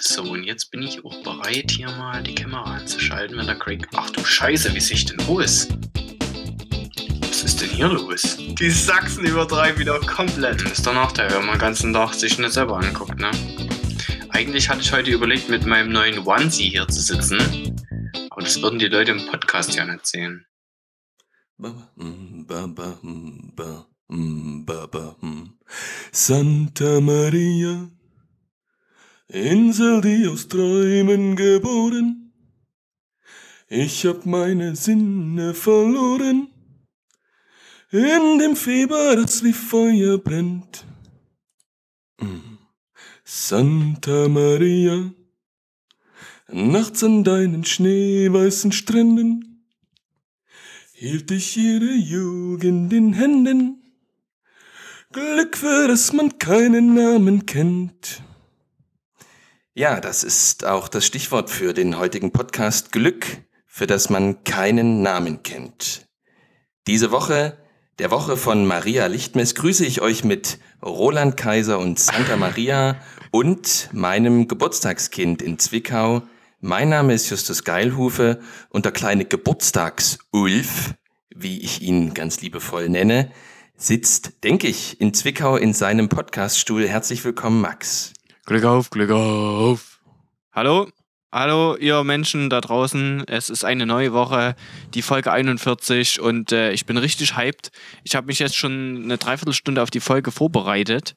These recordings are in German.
So, und jetzt bin ich auch bereit, hier mal die Kamera anzuschalten, wenn der Craig. Ach du Scheiße, wie sehe ich denn aus? Was ist denn hier los? Die Sachsen übertreiben wieder komplett. Das ist der Nachteil, wenn man den ganzen Tag sich nicht selber anguckt, ne? Eigentlich hatte ich heute überlegt, mit meinem neuen Onesie hier zu sitzen. Aber das würden die Leute im Podcast ja nicht sehen. Santa Maria, Insel, die aus Träumen geboren. Ich hab meine Sinne verloren. In dem Fieber, das wie Feuer brennt. Santa Maria, nachts an deinen schneeweißen Stränden hielt ich ihre Jugend in Händen. Glück, für das man keinen Namen kennt. Ja, das ist auch das Stichwort für den heutigen Podcast Glück, für das man keinen Namen kennt. Diese Woche, der Woche von Maria Lichtmess, grüße ich euch mit Roland Kaiser und Santa Maria und meinem Geburtstagskind in Zwickau. Mein Name ist Justus Geilhufe und der kleine Geburtstagsulf, wie ich ihn ganz liebevoll nenne, sitzt, denke ich, in Zwickau in seinem Podcaststuhl. Herzlich willkommen, Max. Glück auf, Glück auf. Hallo, hallo, ihr Menschen da draußen. Es ist eine neue Woche, die Folge 41 und äh, ich bin richtig hyped. Ich habe mich jetzt schon eine Dreiviertelstunde auf die Folge vorbereitet,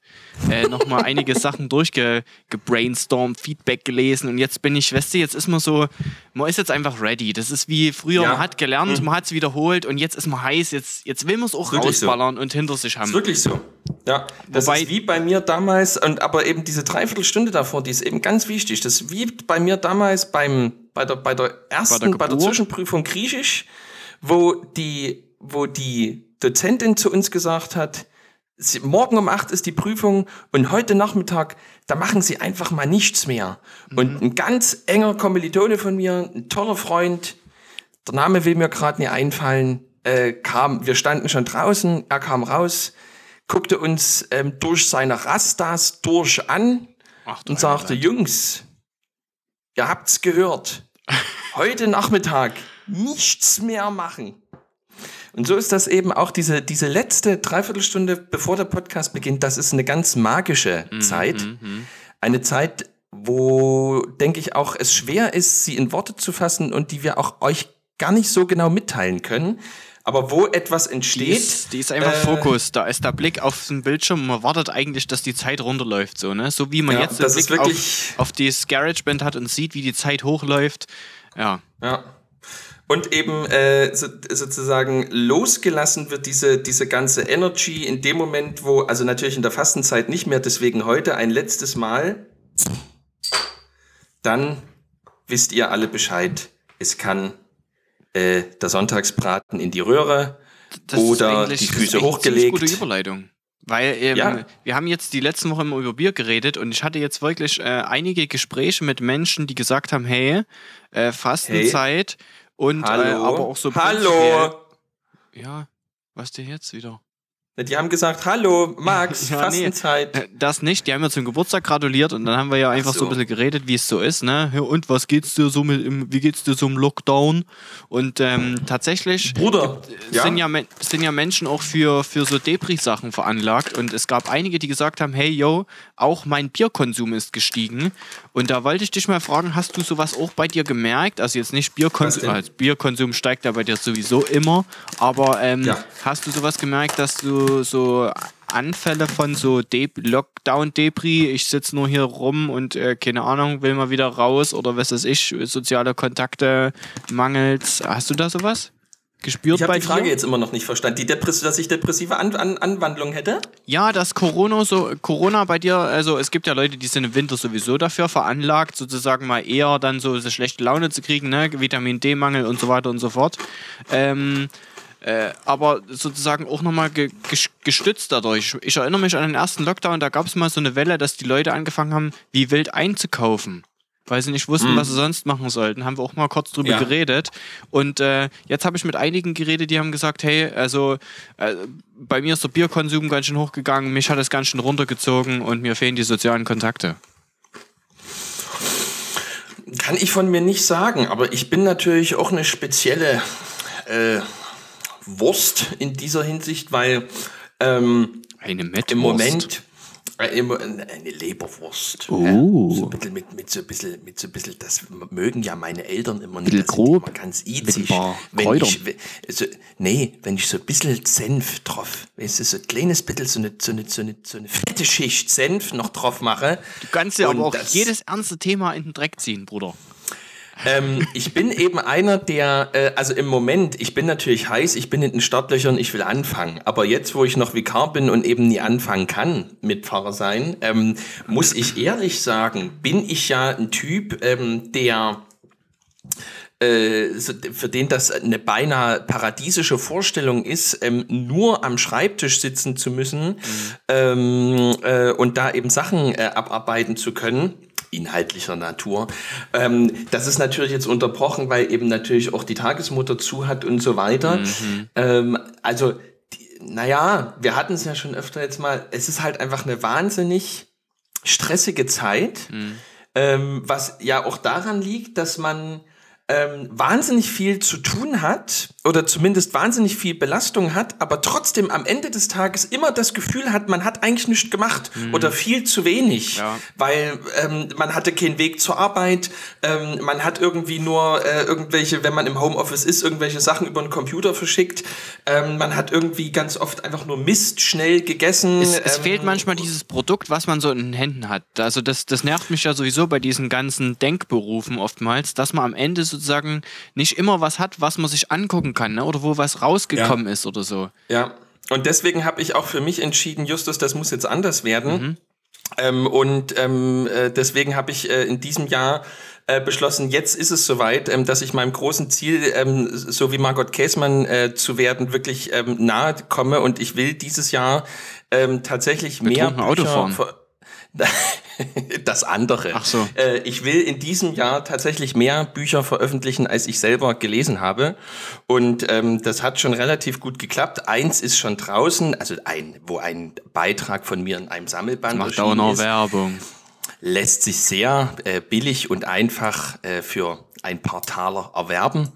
äh, nochmal einige Sachen durchgebrainstormt, Feedback gelesen und jetzt bin ich, weißt du, jetzt ist man so, man ist jetzt einfach ready. Das ist wie früher, Ja. man hat gelernt, Mhm. man hat es wiederholt und jetzt ist man heiß, jetzt, jetzt will man es auch Wirklich so. rausballern und hinter sich haben. Ist wirklich so. Ja, das Wobei- ist wie bei mir damals, und aber eben diese Dreiviertelstunde davor, die ist eben ganz wichtig. Das ist wie bei mir damals beim, bei der, bei der ersten, Bei der bei der? Zwischenprüfung Griechisch, wo die, wo die Dozentin zu uns gesagt hat, Sie, morgen um acht ist die Prüfung und heute Nachmittag, da machen Sie einfach mal nichts mehr. Und ein ganz enger Kommilitone von mir, ein toller Freund, der Name will mir gerade nicht einfallen, äh, kam, wir standen schon draußen, er kam raus, guckte uns ähm, durch seine Rastas durch an Ach, und sagte. Jungs, ihr habt's gehört, heute Nachmittag nichts mehr machen. Und so ist das eben auch diese, diese letzte Dreiviertelstunde, bevor der Podcast beginnt, das ist eine ganz magische Zeit. Mhm. Eine Zeit, wo, denke ich, auch es schwer ist, sie in Worte zu fassen und die wir auch euch gar nicht so genau mitteilen können. Aber wo etwas Die entsteht, ist, die ist einfach äh, Fokus. Da ist der Blick auf den Bildschirm. Man wartet eigentlich, dass die Zeit runterläuft. So, ne? so wie man Ja, jetzt den Blick auf, auf das GarageBand hat und sieht, wie die Zeit hochläuft. Ja. Ja. Und eben äh, so, sozusagen losgelassen wird diese, diese ganze Energy in dem Moment, wo, also natürlich in der Fastenzeit nicht mehr, deswegen heute ein letztes Mal, dann wisst ihr alle Bescheid. Es kann äh, der Sonntagsbraten in die Röhre Das ist oder die das ist Füße eigentlich eine ziemlich hochgelegt. gute Überleitung. Weil ähm, Ja. wir haben jetzt die letzten Wochen immer über Bier geredet und ich hatte jetzt wirklich äh, einige Gespräche mit Menschen, die gesagt haben, hey, äh, Fastenzeit und äh, Hallo. aber auch so Hallo. prinzipiell- Ja, was dir jetzt wieder? Die haben gesagt, hallo, Max, Ja, nee. Fastenzeit. Äh, Das nicht, die haben mir zum Geburtstag gratuliert und dann haben wir ja einfach so. so. ein bisschen geredet, wie es so ist, ne? Und was geht's dir so mit im, wie geht's dir so im Lockdown? Und ähm, tatsächlich Bruder, ja? sind, ja, sind ja Menschen auch für, für so Depri-Sachen veranlagt und es gab einige, die gesagt haben, hey yo, auch mein Bierkonsum ist gestiegen. Und da wollte ich dich mal fragen, hast du sowas auch bei dir gemerkt? Also jetzt nicht Bierkonsum, also Bierkonsum steigt ja bei dir sowieso immer, aber ähm, Ja. hast du sowas gemerkt, dass du so Anfälle von so De Lockdown-Depri, ich sitze nur hier rum und äh, keine Ahnung, will mal wieder raus oder was weiß ich, soziale Kontakte mangels. Hast du da sowas? Gespürt Ich habe die Frage dir? jetzt immer noch nicht verstanden. Die Depress dass ich depressive An An Anwandlung hätte? Ja, dass Corona so Corona bei dir, also es gibt ja Leute, die sind im Winter sowieso dafür veranlagt, sozusagen mal eher dann so, so schlechte Laune zu kriegen, ne? Vitamin D-Mangel und so weiter und so fort. Ähm, äh, aber sozusagen auch nochmal ge ges- gestützt dadurch. Ich erinnere mich an den ersten Lockdown, da gab es mal so eine Welle, dass die Leute angefangen haben, wie wild einzukaufen. Weil sie nicht wussten, was sie sonst machen sollten. Haben wir auch mal kurz drüber Ja. geredet. Und äh, jetzt habe ich mit einigen geredet, die haben gesagt, hey, also äh, bei mir ist der Bierkonsum ganz schön hochgegangen, mich hat es ganz schön runtergezogen und mir fehlen die sozialen Kontakte. kann ich von mir nicht sagen, aber ich bin natürlich auch eine spezielle äh, Wurst in dieser Hinsicht, weil ähm, Eine Mettwurst. im Moment äh, immer eine Leberwurst. Oh. So ein bisschen mit, mit so ein bisschen, mit so ein bisschen, das mögen ja meine Eltern immer nicht. Das grob, Immer ganz paar wenn Kräutern. ich, so, nee, wenn ich so ein bisschen Senf drauf, weißt du, so ein kleines bisschen, so eine, so eine, so eine, so eine fette Schicht Senf noch drauf mache. Du kannst ja aber auch das- jedes ernste Thema in den Dreck ziehen, Bruder. Ähm, ich bin eben einer, der, äh, also im Moment, ich bin natürlich heiß, ich bin in den Startlöchern, ich will anfangen. Aber jetzt, wo ich noch Vikar bin und eben nie anfangen kann mit Pfarrer sein, ähm, muss ich ehrlich sagen, bin ich ja ein Typ, ähm, der äh, so- für den das eine beinahe paradiesische Vorstellung ist, ähm, nur am Schreibtisch sitzen zu müssen ähm, äh, und da eben Sachen äh, abarbeiten zu können inhaltlicher Natur. Ähm, das ist natürlich jetzt unterbrochen, weil eben natürlich auch die Tagesmutter zu hat und so weiter. Ähm, also, die, naja, wir hatten es ja schon öfter jetzt mal, es ist halt einfach eine wahnsinnig stressige Zeit, ähm, was ja auch daran liegt, dass man ähm, wahnsinnig viel zu tun hat oder zumindest wahnsinnig viel Belastung hat, aber trotzdem am Ende des Tages immer das Gefühl hat, man hat eigentlich nichts gemacht oder viel zu wenig, Ja. weil ähm, man hatte keinen Weg zur Arbeit, ähm, man hat irgendwie nur äh, irgendwelche, wenn man im Homeoffice ist, irgendwelche Sachen über den Computer verschickt, ähm, man hat irgendwie ganz oft einfach nur Mist schnell gegessen. Es, es ähm, fehlt manchmal dieses Produkt, was man so in den Händen hat. Also das, das nervt mich ja sowieso bei diesen ganzen Denkberufen oftmals, dass man am Ende sozusagen nicht immer was hat, was man sich angucken kann, ne? oder wo was rausgekommen ist oder so. Ja, und deswegen habe ich auch für mich entschieden, Justus, das muss jetzt anders werden. Ähm, und ähm, äh, deswegen habe ich äh, in diesem Jahr äh, beschlossen, jetzt ist es soweit, ähm, dass ich meinem großen Ziel, ähm, so wie Margot Käßmann äh, zu werden, wirklich ähm, nahe komme. Und ich will dieses Jahr ähm, tatsächlich mehr Betrunken Auto fahren. ver- das andere. Ach so. Äh, ich will in diesem Jahr tatsächlich mehr Bücher veröffentlichen, als ich selber gelesen habe. Und ähm, das hat schon relativ gut geklappt. Eins ist schon draußen, also ein, wo ein Beitrag von mir in einem Sammelband Macht auch noch ist, Werbung. lässt sich sehr äh, billig und einfach äh, für ein paar Taler erwerben.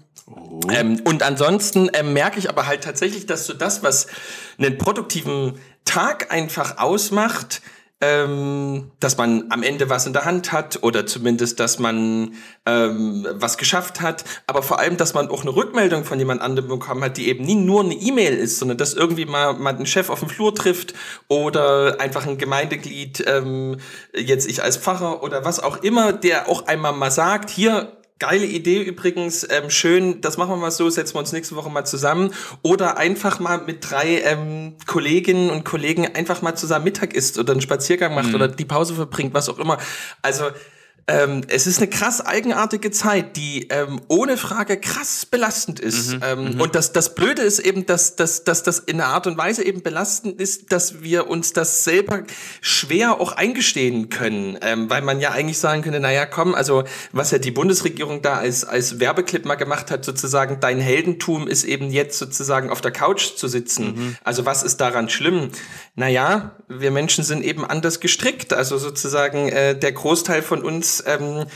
Ähm, und ansonsten ähm, merke ich aber halt tatsächlich, dass so das, was einen produktiven Tag einfach ausmacht, ähm, dass man am Ende was in der Hand hat oder zumindest, dass man ähm, was geschafft hat, aber vor allem, dass man auch eine Rückmeldung von jemand anderem bekommen hat, die eben nie nur eine E-Mail ist, sondern dass irgendwie mal, mal einen Chef auf dem Flur trifft oder einfach ein Gemeindeglied, ähm, jetzt ich als Pfarrer oder was auch immer, der auch einmal mal sagt, hier, Geile Idee übrigens, ähm, schön, das machen wir mal so, setzen wir uns nächste Woche mal zusammen. Oder einfach mal mit drei ähm, Kolleginnen und Kollegen einfach mal zusammen Mittag isst oder einen Spaziergang macht oder die Pause verbringt, was auch immer. Also ähm, es ist eine krass eigenartige Zeit, die ähm, ohne Frage krass belastend ist. ähm, Und das, das Blöde ist eben, dass, dass, dass das in einer Art und Weise eben belastend ist, dass wir uns das selber schwer auch eingestehen können. Ähm, weil man ja eigentlich sagen könnte, naja, komm, also was ja die Bundesregierung da als, als Werbeclip mal gemacht hat, sozusagen, dein Heldentum ist eben jetzt sozusagen auf der Couch zu sitzen. Also was ist daran schlimm? Naja, wir Menschen sind eben anders gestrickt. Also sozusagen äh, der Großteil von uns ähm,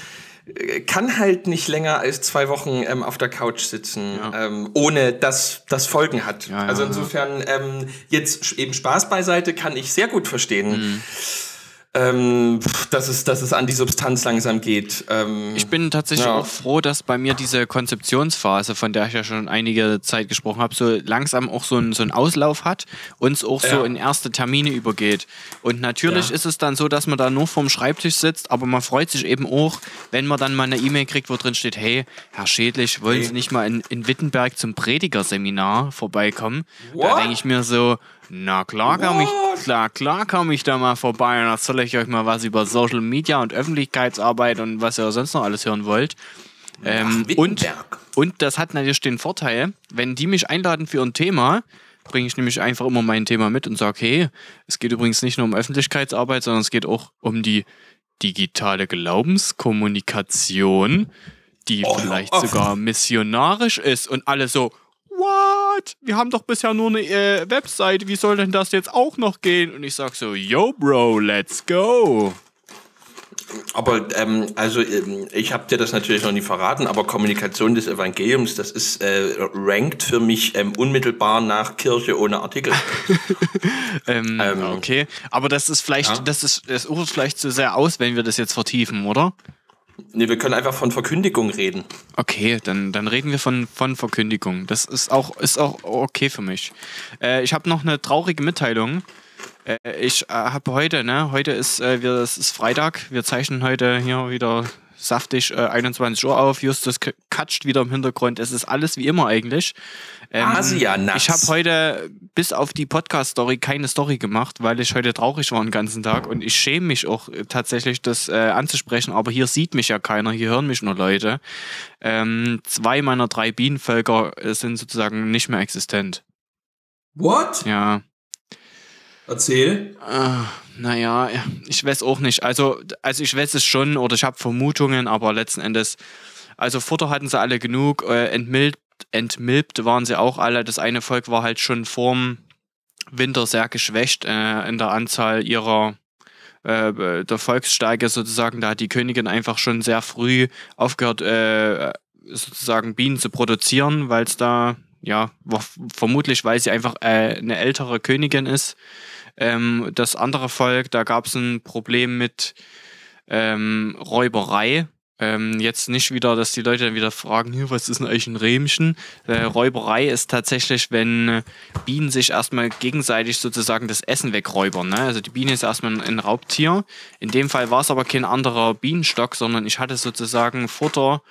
äh, kann halt nicht länger als zwei Wochen ähm, auf der Couch sitzen, ähm, ohne dass das Folgen hat. Ja, ja, also ja. insofern ähm, jetzt eben Spaß beiseite kann ich sehr gut verstehen. Ähm, dass, es, dass es an die Substanz langsam geht. Ähm, Ich bin tatsächlich Ja. auch froh, dass bei mir diese Konzeptionsphase, von der ich ja schon einige Zeit gesprochen habe, so langsam auch so einen so einen Auslauf hat und es auch so Ja. in erste Termine übergeht. Und natürlich Ja. ist es dann so, dass man da nur vorm Schreibtisch sitzt, aber man freut sich eben auch, wenn man dann mal eine E-Mail kriegt, wo drin steht, hey, Herr Schädlich, wollen Sie nicht mal in, in Wittenberg zum Predigerseminar vorbeikommen? Da What? denke ich mir so, na klar komme ich, klar, klar komme ich da mal vorbei und erzähle ich euch mal was über Social Media und Öffentlichkeitsarbeit und was ihr sonst noch alles hören wollt. Ähm, und, und das hat natürlich den Vorteil, wenn die mich einladen für ein Thema, bringe ich nämlich einfach immer mein Thema mit und sage, hey, es geht übrigens nicht nur um Öffentlichkeitsarbeit, sondern es geht auch um die digitale Glaubenskommunikation, die Oh, vielleicht oh. sogar missionarisch ist und alle so, what? Wir haben doch bisher nur eine äh, Webseite, wie soll denn das jetzt auch noch gehen? Und ich sag so, yo, Bro, let's go. aber ähm, also ähm, ich habe dir das natürlich noch nie verraten, aber Kommunikation des Evangeliums, das ist äh, rankt für mich ähm, unmittelbar nach Kirche ohne Artikel. ähm, Ähm, okay, aber das ist vielleicht, ja. das ist, das ufert vielleicht zu sehr aus, wenn wir das jetzt vertiefen, oder? Nee, wir können einfach von Verkündigung reden. Okay, dann, dann reden wir von, von Verkündigung. Das ist auch, ist auch okay für mich. Äh, ich habe noch eine traurige Mitteilung. Äh, ich äh, habe heute, ne, heute ist, äh, wir, es ist Freitag. Wir zeichnen heute hier wieder saftig äh, 21 Uhr auf. Justus katscht wieder im Hintergrund. Es ist alles wie immer eigentlich. Ähm, Asianuts. Ich habe heute bis auf die Podcast-Story keine Story gemacht, weil ich heute traurig war den ganzen Tag und ich schäme mich auch äh, tatsächlich, das äh, anzusprechen, aber hier sieht mich ja keiner, hier hören mich nur Leute. Ähm, zwei meiner drei Bienenvölker äh, sind sozusagen nicht mehr existent. What? Ja. Erzähl. Äh, naja, ich weiß auch nicht. Also, also ich weiß es schon oder ich habe Vermutungen, aber letzten Endes, also Futter hatten sie alle genug, äh, entmilbt, entmilbt waren sie auch alle. Das eine Volk war halt schon vorm Winter sehr geschwächt äh, in der Anzahl ihrer äh, der Volkssteige sozusagen. Da hat die Königin einfach schon sehr früh aufgehört, äh, sozusagen Bienen zu produzieren, weil es da, ja, vermutlich, weil sie einfach äh, eine ältere Königin ist. Ähm, das andere Volk, da gab es ein Problem mit ähm, Räuberei. Ähm, jetzt nicht wieder, dass die Leute dann wieder fragen, "Hier, was ist denn eigentlich ein Rähmchen? Äh, Räuberei ist tatsächlich, wenn äh, Bienen sich erstmal gegenseitig sozusagen das Essen wegräubern. Ne? Also die Biene ist erstmal ein, Raubtier. In dem Fall war es aber kein anderer Bienenstock, sondern ich hatte sozusagen Futter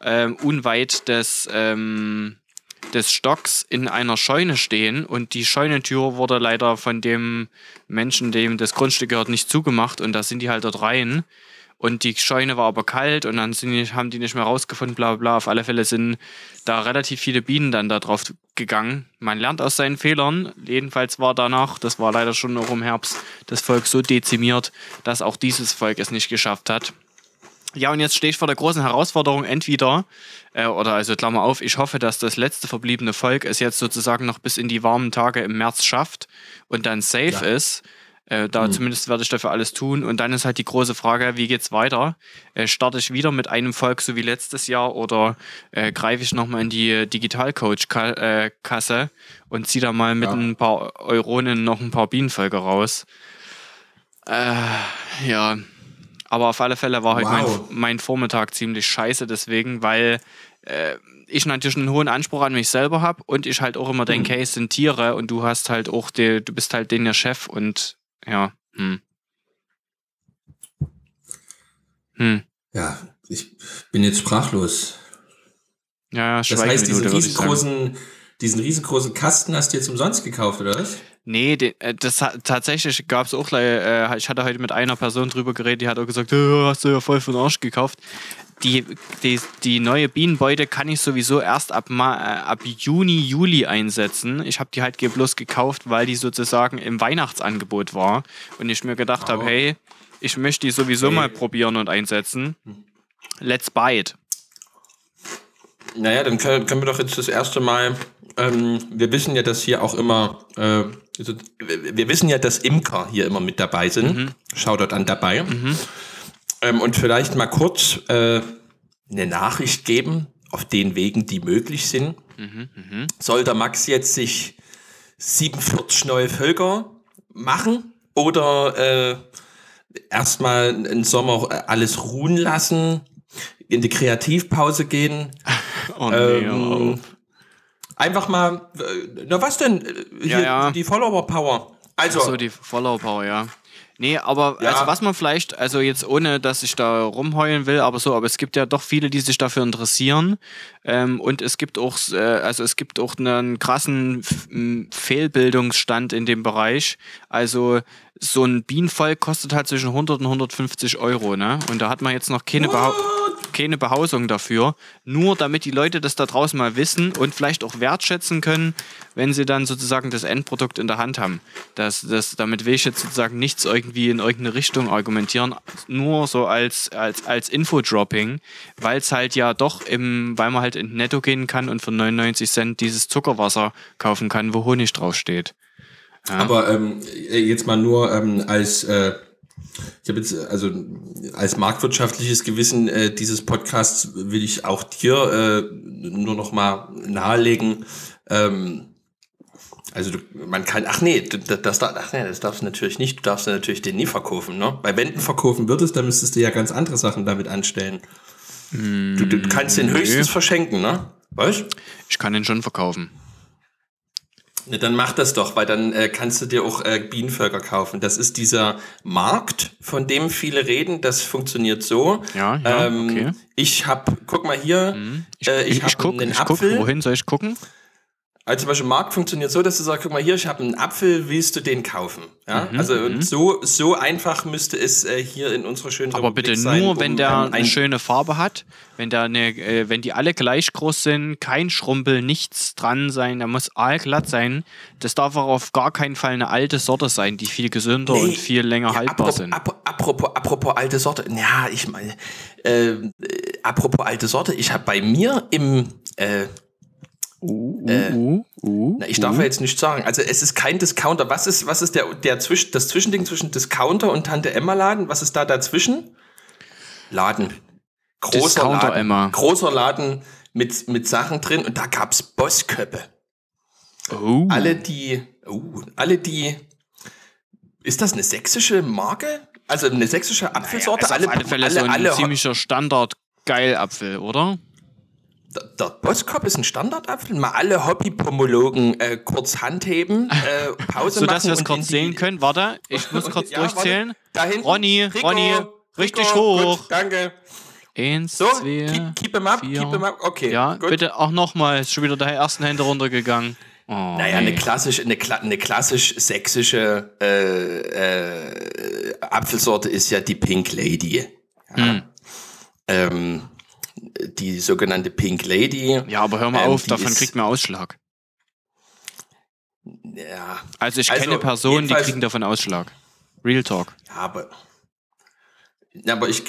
ähm, unweit des, ähm, des Stocks in einer Scheune stehen und die Scheunentür wurde leider von dem Menschen, dem das Grundstück gehört, nicht zugemacht und da sind die halt dort rein. Und die Scheune war aber kalt und dann die, haben die nicht mehr rausgefunden, bla bla. Auf alle Fälle sind da relativ viele Bienen dann da drauf gegangen. Man lernt aus seinen Fehlern. Jedenfalls war danach, das war leider schon noch im Herbst, das Volk so dezimiert, dass auch dieses Volk es nicht geschafft hat. Ja, und jetzt stehe ich vor der großen Herausforderung, entweder, äh, oder also Klammer auf, ich hoffe, dass das letzte verbliebene Volk es jetzt sozusagen noch bis in die warmen Tage im März schafft und dann safe Ja. ist. Äh, da zumindest werde ich dafür alles tun. Und dann ist halt die große Frage, wie geht's weiter? Äh, starte ich wieder mit einem Volk so wie letztes Jahr oder äh, greife ich nochmal in die Digitalcoach-Kasse und ziehe da mal mit Ja. ein paar Euronen noch ein paar Bienenvölker raus? Äh, ja. Aber auf alle Fälle war heute Wow. mein, mein Vormittag ziemlich scheiße, deswegen, weil äh, ich natürlich einen hohen Anspruch an mich selber habe und ich halt auch immer denke, hey, es sind Tiere und du hast halt auch, die, du bist halt den der Chef und ja, hm. Hm. Ja, ich bin jetzt sprachlos. Ja, ja, Das heißt, diesen riesengroßen, diesen riesengroßen Kasten hast du jetzt umsonst gekauft, oder was? Nee, de, äh, das hat, tatsächlich gab es auch, äh, ich hatte heute mit einer Person drüber geredet, die hat auch gesagt, "Äh, hast du ja voll von Arsch gekauft. Die, die, die neue Bienenbeute kann ich sowieso erst ab, Ma, äh, ab Juni, Juli einsetzen. Ich habe die halt bloß gekauft, weil die sozusagen im Weihnachtsangebot war. Und ich mir gedacht habe, hey, ich möchte die sowieso Hey. mal probieren und einsetzen. Let's buy it. Naja, dann können, können wir doch jetzt das erste Mal, ähm, wir wissen ja, dass hier auch immer, äh, also, wir wissen ja, dass Imker hier immer mit dabei sind. Shoutout an dabei. Ähm, und vielleicht mal kurz äh, eine Nachricht geben, auf den Wegen, die möglich sind. Soll der Max jetzt sich 47 neue Völker machen oder äh, erstmal einen Sommer alles ruhen lassen, in die Kreativpause gehen? Oh nee, Ähm, Einfach mal, äh, na was denn? Äh, Hier, Ja, ja. die Follower-Power. Also, so die Follow Power, ja. Nee, aber Ja. also was man vielleicht, also jetzt ohne, dass ich da rumheulen will, aber so, aber es gibt ja doch viele, die sich dafür interessieren. Ähm, und es gibt auch, äh, also es gibt auch einen krassen Fehlbildungsstand in dem Bereich. Also so ein Bienenvolk kostet halt zwischen 100 und 150 Euro, ne? Und da hat man jetzt noch keine, Behau keine Behausung dafür. Nur damit die Leute das da draußen mal wissen und vielleicht auch wertschätzen können, wenn sie dann sozusagen das Endprodukt in der Hand haben. Das, das, damit will ich jetzt sozusagen nichts irgendwie in irgendeine Richtung argumentieren, nur so als, als, als Infodropping, weil es halt ja doch im, weil man halt in Netto gehen kann und für 99 Cent dieses Zuckerwasser kaufen kann, wo Honig draufsteht. aber ähm, jetzt mal nur ähm, als, äh, Ich habe jetzt, also als marktwirtschaftliches Gewissen äh, dieses Podcasts will ich auch dir äh, nur noch mal nahelegen. Ähm, also du, man kann, ach nee, das, das, ach nee, das darfst du natürlich nicht. Du darfst natürlich den nie verkaufen. Ne? Bei Wänden verkaufen würdest, dann müsstest du ja ganz andere Sachen damit anstellen. Mm, du, du, kannst den höchstens verschenken, ne? Weißt? Ich kann den schon verkaufen. Ne, dann mach das doch, weil dann äh, kannst du dir auch äh, Bienenvölker kaufen. Das ist dieser Markt, von dem viele reden. Das funktioniert so. Ja, ja ähm, okay. Ich hab, guck mal hier, mhm. ich, äh, ich, ich, ich guck, einen ich Apfel. Guck, wohin soll ich gucken? Also zum Beispiel Markt funktioniert so, dass du sagst, guck mal hier, ich habe einen Apfel, willst du den kaufen? Ja, mhm, also mhm. so so einfach müsste es äh, hier in unserer schönen Aber Republik bitte sein, nur, um wenn der ein, eine schöne Farbe hat, wenn der eine, äh, wenn die alle gleich groß sind, kein Schrumpel, nichts dran sein, der muss allglatt sein. Das darf auch auf gar keinen Fall eine alte Sorte sein, die viel gesünder nee, und viel länger ja, haltbar apropos, sind. Apropos, apropos alte Sorte, ja, ich meine, äh, apropos alte Sorte, ich habe bei mir im äh, Uh, uh, äh, uh, uh, na, ich darf ja jetzt nicht sagen. Also es ist kein Discounter. Was ist, was ist der, der Zwisch, das Zwischending zwischen Discounter und Tante Emma Laden? Was ist da dazwischen? Laden. Großer Discounter Laden. Emma. Großer Laden mit, mit Sachen drin und da gab's Bossköppe. Oh. Alle die, oh, alle die, ist das eine sächsische Marke? Also eine sächsische Apfelsorte? Naja, alle, auf alle Fälle alle, so ein alle ziemlicher Standard-Geilapfel, oder? Der Boskop ist ein Standardapfel. Mal alle Hobbypomologen äh, kurz handheben, äh, Pause so, machen. Sodass wir es kurz sehen können. Warte, ich muss kurz ja, durchzählen. Dahin. Ronny, Rico, Ronny, richtig Rico, hoch. Gut, danke. Eins, so, zwei, keep, keep him up, vier. keep him up. Okay, Ja, gut. bitte auch nochmal. Ist schon wieder der ersten Hände runtergegangen. Oh, naja, eine klassisch, eine, eine klassisch sächsische äh, äh, Apfelsorte ist ja die Pink Lady. Ja. Hm. Ähm, die sogenannte Pink Lady. Ja, aber hör mal ähm, auf, davon kriegt man Ausschlag. Ja. Also ich also kenne Personen, die kriegen davon Ausschlag. Real Talk. Ja, aber ja, aber ich,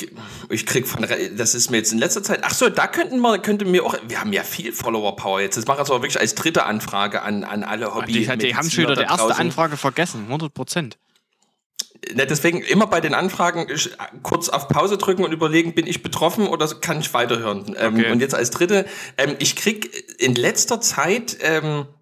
ich krieg von, das ist mir jetzt in letzter Zeit, ach so, da könnten wir, könnte mir auch, wir haben ja viel Follower-Power jetzt. Das mache ich jetzt aber wirklich als dritte Anfrage an, an alle Hobby. Die, die haben schon wieder die erste Anfrage vergessen, 100 Prozent. Ne, deswegen immer bei den Anfragen kurz auf Pause drücken und überlegen, bin ich betroffen oder kann ich weiterhören? Ähm, okay. und jetzt als dritte, ähm, ich krieg in letzter Zeit ähm, äh,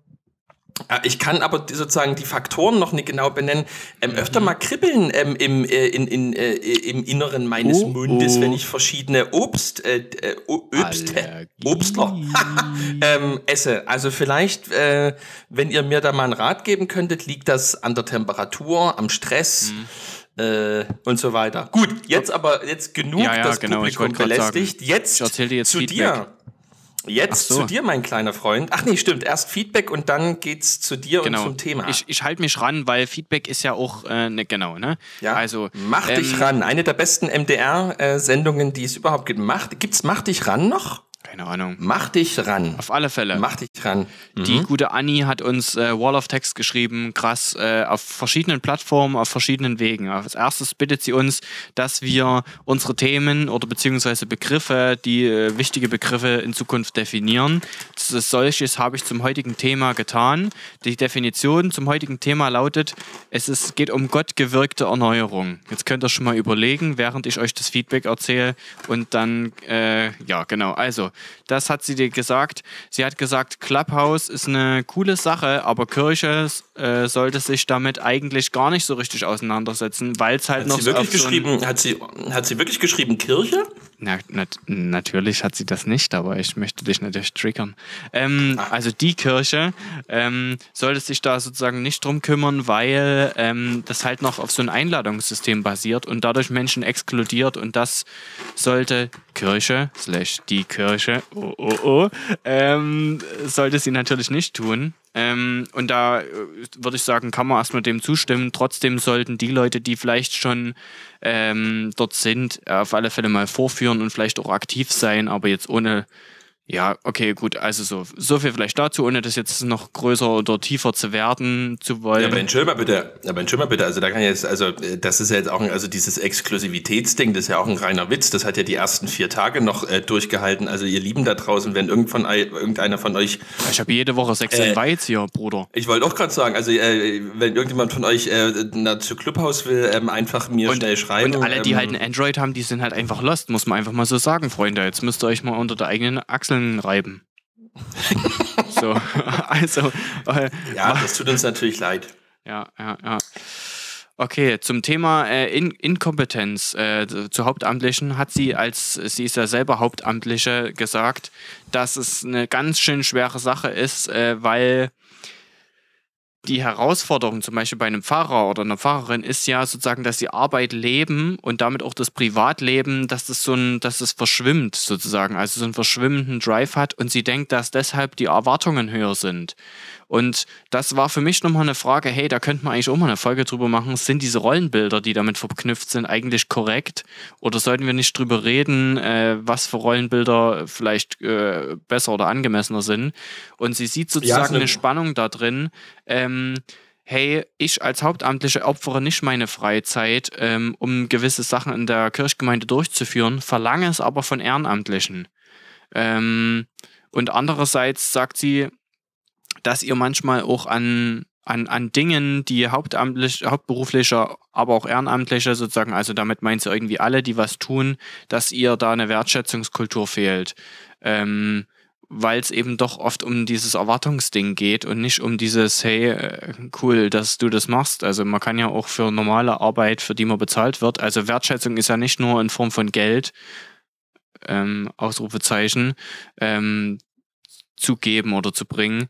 ich kann aber sozusagen die Faktoren noch nicht genau benennen. Ähm, öfter mal kribbeln ähm, im, äh, in, in, äh, im Inneren meines oh, Mundes, oh. wenn ich verschiedene Obst, äh, äh Obst, Obstler ähm, esse. Also vielleicht, äh, wenn ihr mir da mal einen Rat geben könntet, liegt das an der Temperatur, am Stress. Mhm. Äh, und so weiter. Gut, jetzt aber jetzt genug ja, ja, das genau, Publikum belästigt. Jetzt, jetzt zu Feedback. dir. Jetzt so. zu dir, mein kleiner Freund. Ach nee, stimmt. Erst Feedback und dann geht's zu dir genau. und zum Thema. Ich, ich halte mich ran, weil Feedback ist ja auch äh, ne, genau, ne? Ja. Also mach ähm, dich ran. Eine der besten MDR-Sendungen, äh, die es überhaupt gibt. Mach, gibt's Mach dich ran noch? Keine Ahnung. Mach dich ran. Auf alle Fälle. Mach dich ran. Die mhm. gute Anni hat uns äh, Wall of Text geschrieben, krass, äh, auf verschiedenen Plattformen, auf verschiedenen Wegen. Als erstes bittet sie uns, dass wir unsere Themen oder beziehungsweise Begriffe, die äh, wichtige Begriffe in Zukunft definieren. Das ist solches habe ich zum heutigen Thema getan. Die Definition zum heutigen Thema lautet, es ist, geht um gottgewirkte Erneuerung. Jetzt könnt ihr schon mal überlegen, während ich euch das Feedback erzähle und dann, äh, ja genau, also das hat sie dir gesagt. Sie hat gesagt, Clubhouse ist eine coole Sache, aber Kirche äh, sollte sich damit eigentlich gar nicht so richtig auseinandersetzen, weil es halt hat noch sie wirklich so geschrieben, hat sie hat sie wirklich geschrieben Kirche? Na, nat natürlich hat sie das nicht, aber ich möchte dich natürlich triggern. Ähm, ah. also die Kirche ähm, sollte sich da sozusagen nicht drum kümmern, weil ähm, das halt noch auf so ein Einladungssystem basiert und dadurch Menschen exkludiert und das sollte Kirche slash die Kirche oh oh oh ähm, sollte sie natürlich nicht tun. Ähm, und da äh, würde ich sagen, kann man erstmal dem zustimmen. Trotzdem sollten die Leute, die vielleicht schon ähm, dort sind, auf alle Fälle mal vorführen und vielleicht auch aktiv sein, aber jetzt ohne Ja, okay, gut. Also so, so viel vielleicht dazu, ohne das jetzt noch größer oder tiefer zu werden zu wollen. Ja, aber entschuldige mal bitte, aber entschuldige mal bitte, also da kann jetzt, also äh, das ist ja jetzt auch, ein, also dieses Exklusivitätsding, das ist ja auch ein reiner Witz, das hat ja die ersten vier Tage noch äh, durchgehalten. Also ihr Lieben da draußen, wenn irgend von, irgendeiner von euch... Ich habe jede Woche sechs äh, Weiz hier, Bruder. Ich wollte auch gerade sagen, also äh, wenn irgendjemand von euch äh, na, zu Clubhaus will, ähm, einfach mir und, schnell schreiben. Und alle, die ähm, halt ein Android haben, die sind halt einfach lost, muss man einfach mal so sagen, Freunde. Jetzt müsst ihr euch mal unter der eigenen Achseln reiben. so, also. Äh, ja, das tut uns natürlich leid. Ja, ja, ja. Okay, zum Thema äh, In Inkompetenz äh, zu Hauptamtlichen hat sie, als sie ist ja selber Hauptamtliche, gesagt, dass es eine ganz schön schwere Sache ist, äh, weil die Herausforderung zum Beispiel bei einem Pfarrer oder einer Pfarrerin ist ja sozusagen, dass sie Arbeit leben und damit auch das Privatleben, dass das so ein, dass das verschwimmt sozusagen, also so einen verschwimmenden Drive hat und sie denkt, dass deshalb die Erwartungen höher sind. Und das war für mich nochmal eine Frage, hey, da könnte man eigentlich auch mal eine Folge drüber machen. Sind diese Rollenbilder, die damit verknüpft sind, eigentlich korrekt? Oder sollten wir nicht drüber reden, äh, was für Rollenbilder vielleicht äh, besser oder angemessener sind? Und sie sieht sozusagen ja, eine Spannung da drin. Ähm, hey, ich als Hauptamtliche opfere nicht meine Freizeit, ähm, um gewisse Sachen in der Kirchgemeinde durchzuführen, verlange es aber von Ehrenamtlichen. Ähm, und andererseits sagt sie, dass ihr manchmal auch an, an, an Dingen, die hauptamtlich, hauptberufliche, aber auch ehrenamtliche sozusagen, also damit meint sie irgendwie alle, die was tun, dass ihr da eine Wertschätzungskultur fehlt. Ähm, weil es eben doch oft um dieses Erwartungsding geht und nicht um dieses, hey, äh, cool, dass du das machst. Also man kann ja auch für normale Arbeit, für die man bezahlt wird, also Wertschätzung ist ja nicht nur in Form von Geld, ähm, Ausrufezeichen, ähm, zu geben oder zu bringen,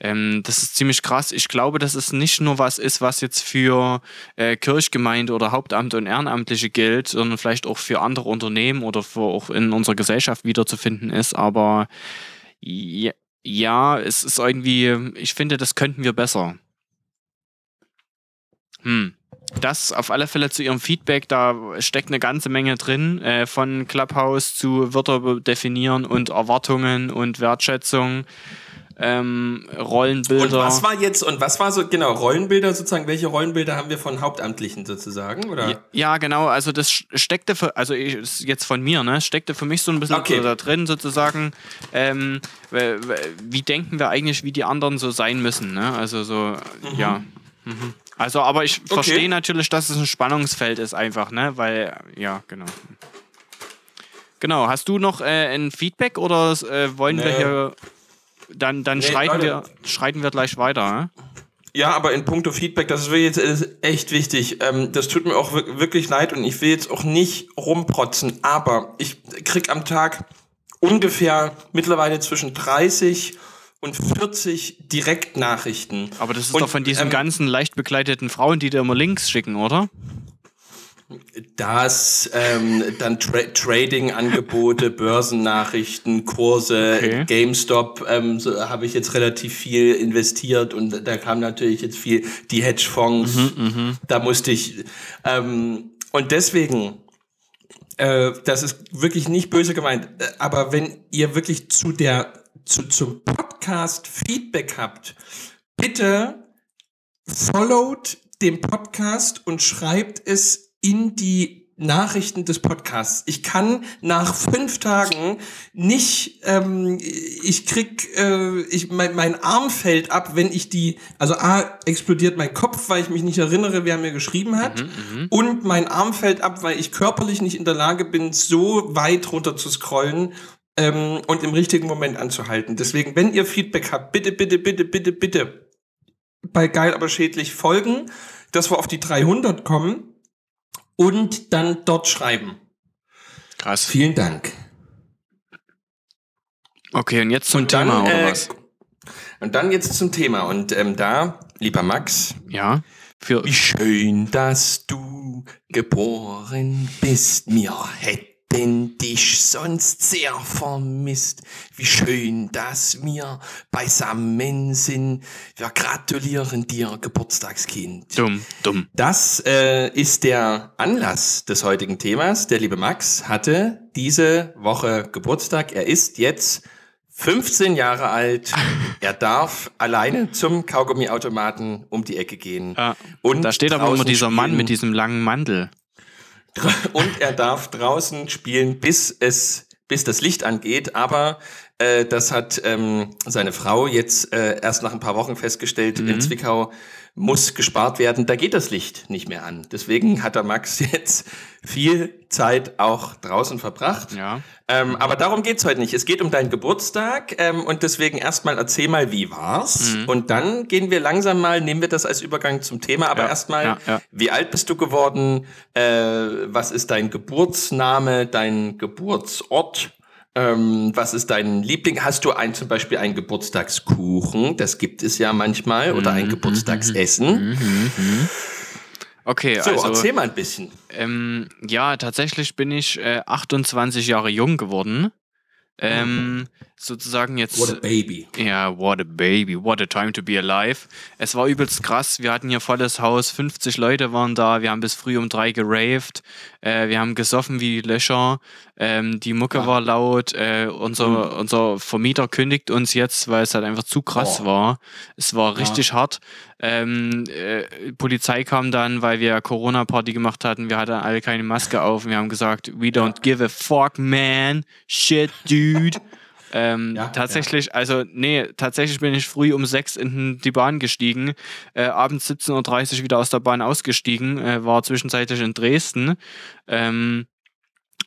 ähm, das ist ziemlich krass. Ich glaube, dass es nicht nur was ist, was jetzt für äh, Kirchgemeinde oder Hauptamt und Ehrenamtliche gilt, sondern vielleicht auch für andere Unternehmen oder für auch in unserer Gesellschaft wiederzufinden ist. Aber ja, ja, es ist irgendwie, ich finde, das könnten wir besser. Hm. Das auf alle Fälle zu ihrem Feedback, da steckt eine ganze Menge drin, äh, von Clubhouse zu Wörter definieren und Erwartungen und Wertschätzung ähm, Rollenbilder. Und was war jetzt, und was war so, genau, Rollenbilder sozusagen, welche Rollenbilder haben wir von Hauptamtlichen sozusagen, oder? Ja, ja genau, also das steckte für, also ich, jetzt von mir, ne, steckte für mich so ein bisschen okay. da drin sozusagen, ähm, wie denken wir eigentlich, wie die anderen so sein müssen, ne, also so, mhm. ja. Mhm. Also, aber ich okay. verstehe natürlich, dass es ein Spannungsfeld ist einfach, ne, weil, ja, genau. Genau, hast du noch äh, ein Feedback oder äh, wollen nee. wir hier dann, dann nee, schreiten, wir, schreiten wir gleich weiter. Ja, aber in puncto Feedback, das ist jetzt echt wichtig. Ähm, das tut mir auch wirklich leid und ich will jetzt auch nicht rumprotzen, aber ich krieg am Tag ungefähr mittlerweile zwischen 30 und 40 Direktnachrichten. Aber das ist und, doch von diesen ähm, ganzen leicht begleiteten Frauen, die dir immer Links schicken, oder? Das, ähm, dann Tra Trading-Angebote, Börsennachrichten, Kurse, okay. GameStop ähm, so, habe ich jetzt relativ viel investiert und da kam natürlich jetzt viel die Hedgefonds. Mhm, mhm. da musste ich ähm, und deswegen, äh, das ist wirklich nicht böse gemeint, äh, aber wenn ihr wirklich zu der zu, zum Podcast Feedback habt, bitte followt den Podcast und schreibt es in die Nachrichten des Podcasts. Ich kann nach fünf Tagen nicht, ähm, ich krieg, äh, ich, mein, mein Arm fällt ab, wenn ich die, also A, explodiert mein Kopf, weil ich mich nicht erinnere, wer mir geschrieben hat. Mhm, mhm, und mein Arm fällt ab, weil ich körperlich nicht in der Lage bin, so weit runter zu scrollen ähm, und im richtigen Moment anzuhalten. Deswegen, wenn ihr Feedback habt, bitte, bitte, bitte, bitte, bitte bei Geil aber schädlich folgen, dass wir auf die 300 kommen und dann dort schreiben. Krass. Vielen Dank. Okay, und jetzt zum und Thema dann, oder äh, was? Und dann jetzt zum Thema. Und ähm, da, lieber Max. Ja. Für Wie schön, dass du geboren bist. Mir hätte denn dich sonst sehr vermisst. Wie schön, dass wir beisammen sind. Wir gratulieren dir, Geburtstagskind. Dumm, dumm. Das äh, ist der Anlass des heutigen Themas. Der liebe Max hatte diese Woche Geburtstag. Er ist jetzt 15 Jahre alt. Er darf alleine zum Kaugummiautomaten um die Ecke gehen. Ja. Und da steht aber immer dieser Mann mit diesem langen Mantel. Und er darf draußen spielen, bis es, bis das Licht angeht. Aber äh, das hat ähm, seine Frau jetzt äh, erst nach ein paar Wochen festgestellt mhm. in Zwickau muss gespart werden, da geht das Licht nicht mehr an. Deswegen hat der Max jetzt viel Zeit auch draußen verbracht. Ja. Ähm, aber darum geht's heute nicht. Es geht um deinen Geburtstag ähm, und deswegen erstmal erzähl mal, wie war's? Mhm. Und dann gehen wir langsam mal, nehmen wir das als Übergang zum Thema. Aber ja, erstmal, ja, ja. wie alt bist du geworden? Äh, was ist dein Geburtsname, dein Geburtsort? Ähm, was ist dein Liebling? Hast du ein, zum Beispiel einen Geburtstagskuchen? Das gibt es ja manchmal. Oder ein mhm, Geburtstagsessen. Mhm, mhm, okay, so, also. erzähl mal ein bisschen. Ähm, ja, tatsächlich bin ich äh, 28 Jahre jung geworden. Ähm, sozusagen jetzt. What a baby. Ja, what a baby. What a time to be alive. Es war übelst krass. Wir hatten hier volles Haus. 50 Leute waren da. Wir haben bis früh um drei geraved. Äh, wir haben gesoffen wie Löcher. Ähm, die Mucke ja. war laut. Äh, unser, mhm. unser Vermieter kündigt uns jetzt, weil es halt einfach zu krass oh. war. Es war richtig ja. hart. Ähm, äh, Polizei kam dann, weil wir Corona-Party gemacht hatten. Wir hatten alle keine Maske auf. Und wir haben gesagt, we don't give a fuck, man. Shit, dude. Ähm, ja, tatsächlich, ja. also nee, tatsächlich bin ich früh um sechs in die Bahn gestiegen, äh, abends 17.30 Uhr wieder aus der Bahn ausgestiegen, äh, war zwischenzeitlich in Dresden. Ähm,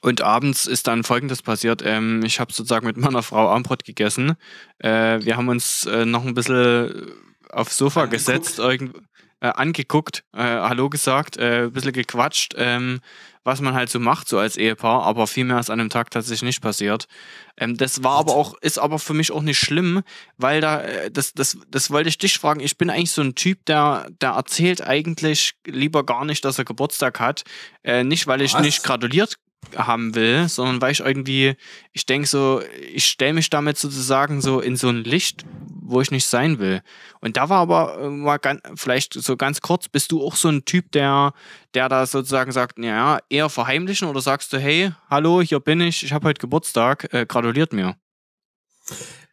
und abends ist dann folgendes passiert. Ähm, ich habe sozusagen mit meiner Frau Armbrot gegessen. Äh, wir haben uns äh, noch ein bisschen aufs Sofa gesetzt, irgend, äh, angeguckt, äh, Hallo gesagt, ein bisschen gequatscht. Ähm, was man halt so macht, so als Ehepaar, aber viel mehr ist an dem Tag tatsächlich nicht passiert. Ähm, das war aber auch, ist aber für mich auch nicht schlimm, weil da, äh, das, das, das wollte ich dich fragen. Ich bin eigentlich so ein Typ, der, der erzählt eigentlich lieber gar nicht, dass er Geburtstag hat. Äh, nicht, weil ich was? nicht gratuliert haben will, sondern weil ich irgendwie, ich denke so, ich stelle mich damit sozusagen so in so ein Licht, wo ich nicht sein will. Und da war aber äh, mal ganz, vielleicht so ganz kurz, bist du auch so ein Typ, der, der da sozusagen sagt, ja, eher verheimlichen oder sagst du, hey, hallo, hier bin ich, ich habe heute Geburtstag, äh, gratuliert mir.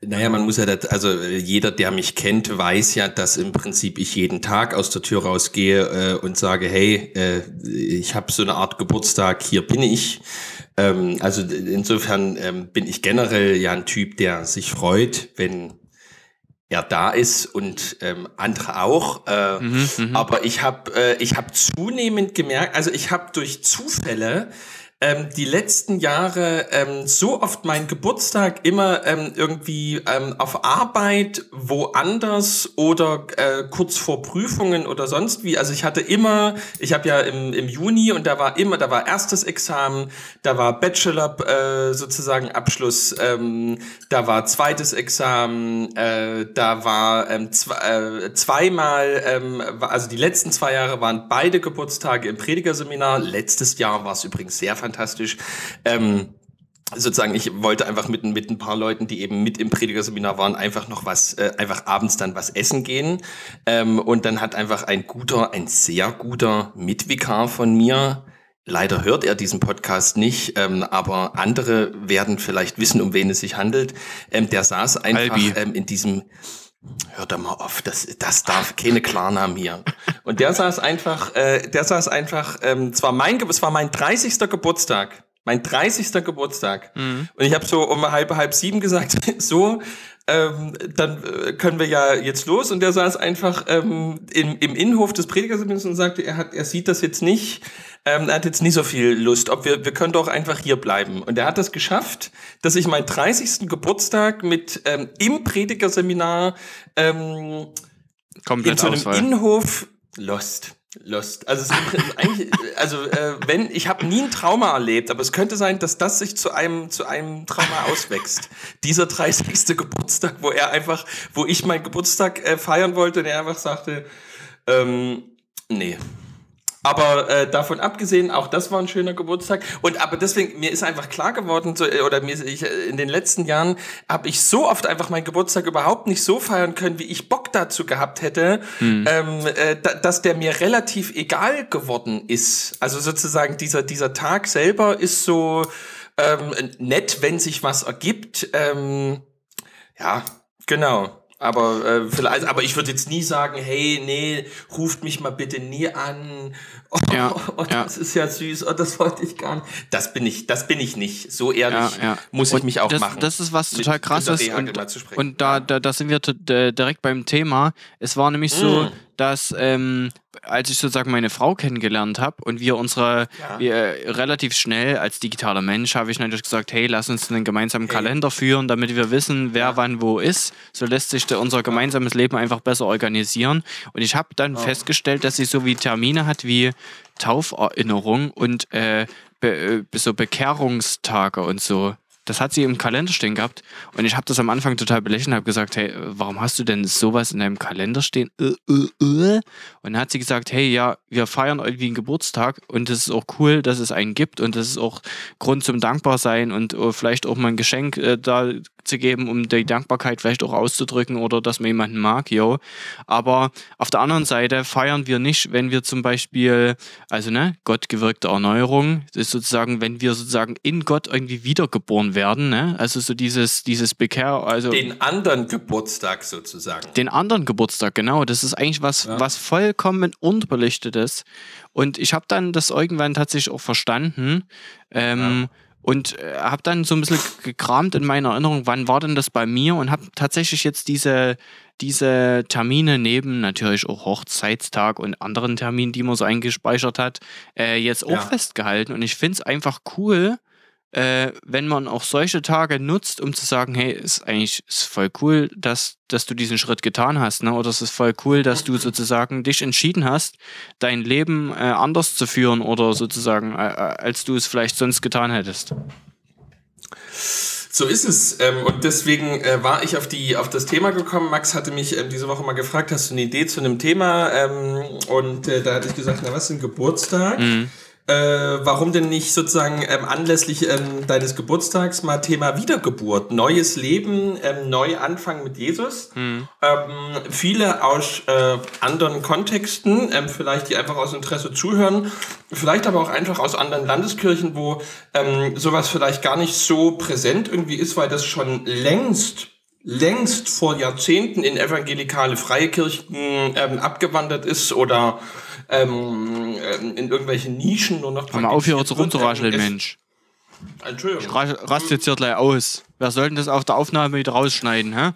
Naja, man muss ja, das, also jeder, der mich kennt, weiß ja, dass im Prinzip ich jeden Tag aus der Tür rausgehe äh, und sage, hey, äh, ich habe so eine Art Geburtstag, hier bin ich. Ähm, also insofern ähm, bin ich generell ja ein Typ, der sich freut, wenn er da ist und ähm, andere auch. Äh, mhm, mhm. aber ich habe äh, ich hab zunehmend gemerkt, also ich habe durch Zufälle ähm, die letzten Jahre ähm, so oft meinen Geburtstag immer ähm, irgendwie ähm, auf Arbeit woanders oder äh, kurz vor Prüfungen oder sonst wie. Also ich hatte immer, ich habe ja im, im Juni und da war immer, da war erstes Examen, da war Bachelor äh, sozusagen Abschluss, ähm, da war zweites Examen, äh, da war ähm, zwe äh, zweimal, ähm, also die letzten zwei Jahre waren beide Geburtstage im Predigerseminar. Letztes Jahr war es übrigens sehr fantastisch fantastisch. Ähm, sozusagen, ich wollte einfach mit, mit ein paar Leuten, die eben mit im Predigerseminar waren, einfach noch was, äh, einfach abends dann was essen gehen. Ähm, und dann hat einfach ein guter, ein sehr guter Mitvikar von mir, leider hört er diesen Podcast nicht, ähm, aber andere werden vielleicht wissen, um wen es sich handelt, ähm, der saß einfach ähm, in diesem, Hört doch mal auf, das, das darf keine Klarnamen hier. Und der saß einfach, äh, der saß einfach, ähm, zwar mein, es war mein 30. Geburtstag, mein 30. Geburtstag. Mhm. Und ich habe so um halb halb sieben gesagt, so, ähm, dann äh, können wir ja jetzt los. Und der saß einfach ähm, im, im Innenhof des Predigerseminars und sagte, er hat, er sieht das jetzt nicht, ähm, er hat jetzt nicht so viel Lust, ob wir, wir können doch einfach hier bleiben. Und er hat das geschafft, dass ich meinen 30. Geburtstag mit ähm, im Predigerseminar ähm, Komplett in so einem Ausfall. Innenhof Lost. Lost. Also, eigentlich, also äh, wenn ich habe nie ein Trauma erlebt, aber es könnte sein, dass das sich zu einem zu einem Trauma auswächst. Dieser 30. Geburtstag, wo er einfach, wo ich meinen Geburtstag äh, feiern wollte und er einfach sagte, ähm, nee, aber äh, davon abgesehen, auch das war ein schöner Geburtstag. Und aber deswegen, mir ist einfach klar geworden, so, oder mir ich, äh, in den letzten Jahren habe ich so oft einfach meinen Geburtstag überhaupt nicht so feiern können, wie ich Bock dazu gehabt hätte, hm. ähm, äh, dass der mir relativ egal geworden ist. Also sozusagen dieser, dieser Tag selber ist so ähm, nett, wenn sich was ergibt. Ähm, Ja, genau. Aber, äh, vielleicht, also, aber ich würde jetzt nie sagen, hey, nee, ruft mich mal bitte nie an. Oh, ja, oh, das ja. ist ja süß. Oh, das wollte ich gar nicht. Das bin ich, das bin ich nicht. So ehrlich ja, muss ich mich auch das, machen. Das ist was total krasses. Und, und da, da, da sind wir direkt beim Thema. Es war nämlich mm. so, dass ähm, als ich sozusagen meine Frau kennengelernt habe und wir unsere ja. wir, relativ schnell als digitaler Mensch habe ich natürlich gesagt, hey, lass uns einen gemeinsamen hey. Kalender führen, damit wir wissen, wer ja. wann wo ist. So lässt sich unser gemeinsames Leben einfach besser organisieren. Und ich habe dann oh. festgestellt, dass sie so wie Termine hat wie Tauferinnerung und äh, be, äh, so Bekehrungstage und so. Das hat sie im Kalender stehen gehabt. Und ich habe das am Anfang total belächelt und habe gesagt, hey, warum hast du denn sowas in deinem Kalender stehen? Äh, äh. Und dann hat sie gesagt, hey, ja, wir feiern irgendwie einen Geburtstag und es ist auch cool, dass es einen gibt und das ist auch Grund zum Dankbarsein und vielleicht auch mal ein Geschenk äh, da zu geben, um die Dankbarkeit vielleicht auch auszudrücken oder dass man jemanden mag, yo. Aber auf der anderen Seite feiern wir nicht, wenn wir zum Beispiel, also ne, Gott gewirkte Erneuerung, das ist sozusagen, wenn wir sozusagen in Gott irgendwie wiedergeboren werden, ne? Also so dieses, dieses Bekehr, also. Den anderen Geburtstag sozusagen. Den anderen Geburtstag, genau. Das ist eigentlich was, ja. was vollkommen unterbelichtetes. Und ich habe dann das irgendwann tatsächlich auch verstanden. Ähm, ja und äh, habe dann so ein bisschen gekramt in meiner Erinnerung, wann war denn das bei mir und habe tatsächlich jetzt diese, diese Termine neben natürlich auch Hochzeitstag und anderen Terminen, die man so eingespeichert hat, äh, jetzt auch ja. festgehalten. Und ich finde es einfach cool, äh, wenn man auch solche Tage nutzt, um zu sagen, hey, ist eigentlich ist voll cool, dass, dass du diesen Schritt getan hast, ne? Oder es ist voll cool, dass du sozusagen dich entschieden hast, dein Leben äh, anders zu führen oder sozusagen, äh, äh als du es vielleicht sonst getan hättest. So ist es. Ähm, und deswegen äh, war ich auf, die, auf das Thema gekommen. Max hatte mich ähm, diese Woche mal gefragt, hast du eine Idee zu einem Thema? Ähm, und äh, da hatte ich gesagt, na was, ein Geburtstag? Mhm. Äh, warum denn nicht sozusagen ähm, anlässlich ähm, deines Geburtstags mal Thema Wiedergeburt, neues Leben, ähm, Neuanfang mit Jesus? Mhm. Ähm, viele aus äh, anderen Kontexten, ähm, vielleicht die einfach aus Interesse zuhören, vielleicht aber auch einfach aus anderen Landeskirchen, wo ähm, sowas vielleicht gar nicht so präsent irgendwie ist, weil das schon längst längst vor Jahrzehnten in evangelikale freie Kirchen ähm, abgewandert ist oder ähm, ähm, in irgendwelchen Nischen nur noch. Mal auf, hier rumzurascheln, Mensch. Entschuldigung. Ich raste jetzt hier gleich aus. Wer soll denn das auf der Aufnahme wieder rausschneiden, hä?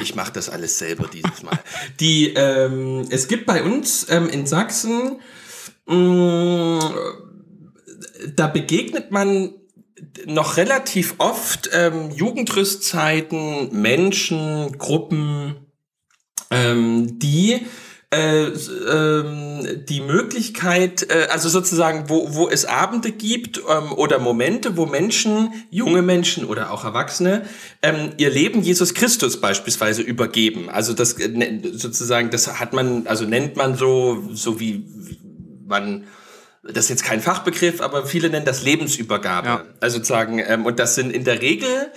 Ich mache das alles selber dieses Mal. Die, ähm, es gibt bei uns ähm, in Sachsen, mh, mm, da begegnet man noch relativ oft ähm, Jugendrüstzeiten, Menschen, Gruppen, ähm, die äh, ähm, die Möglichkeit, äh, also sozusagen, wo, wo es Abende gibt ähm, oder Momente, wo Menschen, junge Menschen oder auch Erwachsene, ähm, ihr Leben Jesus Christus beispielsweise übergeben. Also das äh, sozusagen, das hat man, also nennt man so, so wie man das ist jetzt kein Fachbegriff, aber viele nennen das Lebensübergabe. Ja. Also sozusagen, ähm, und das sind in der Regel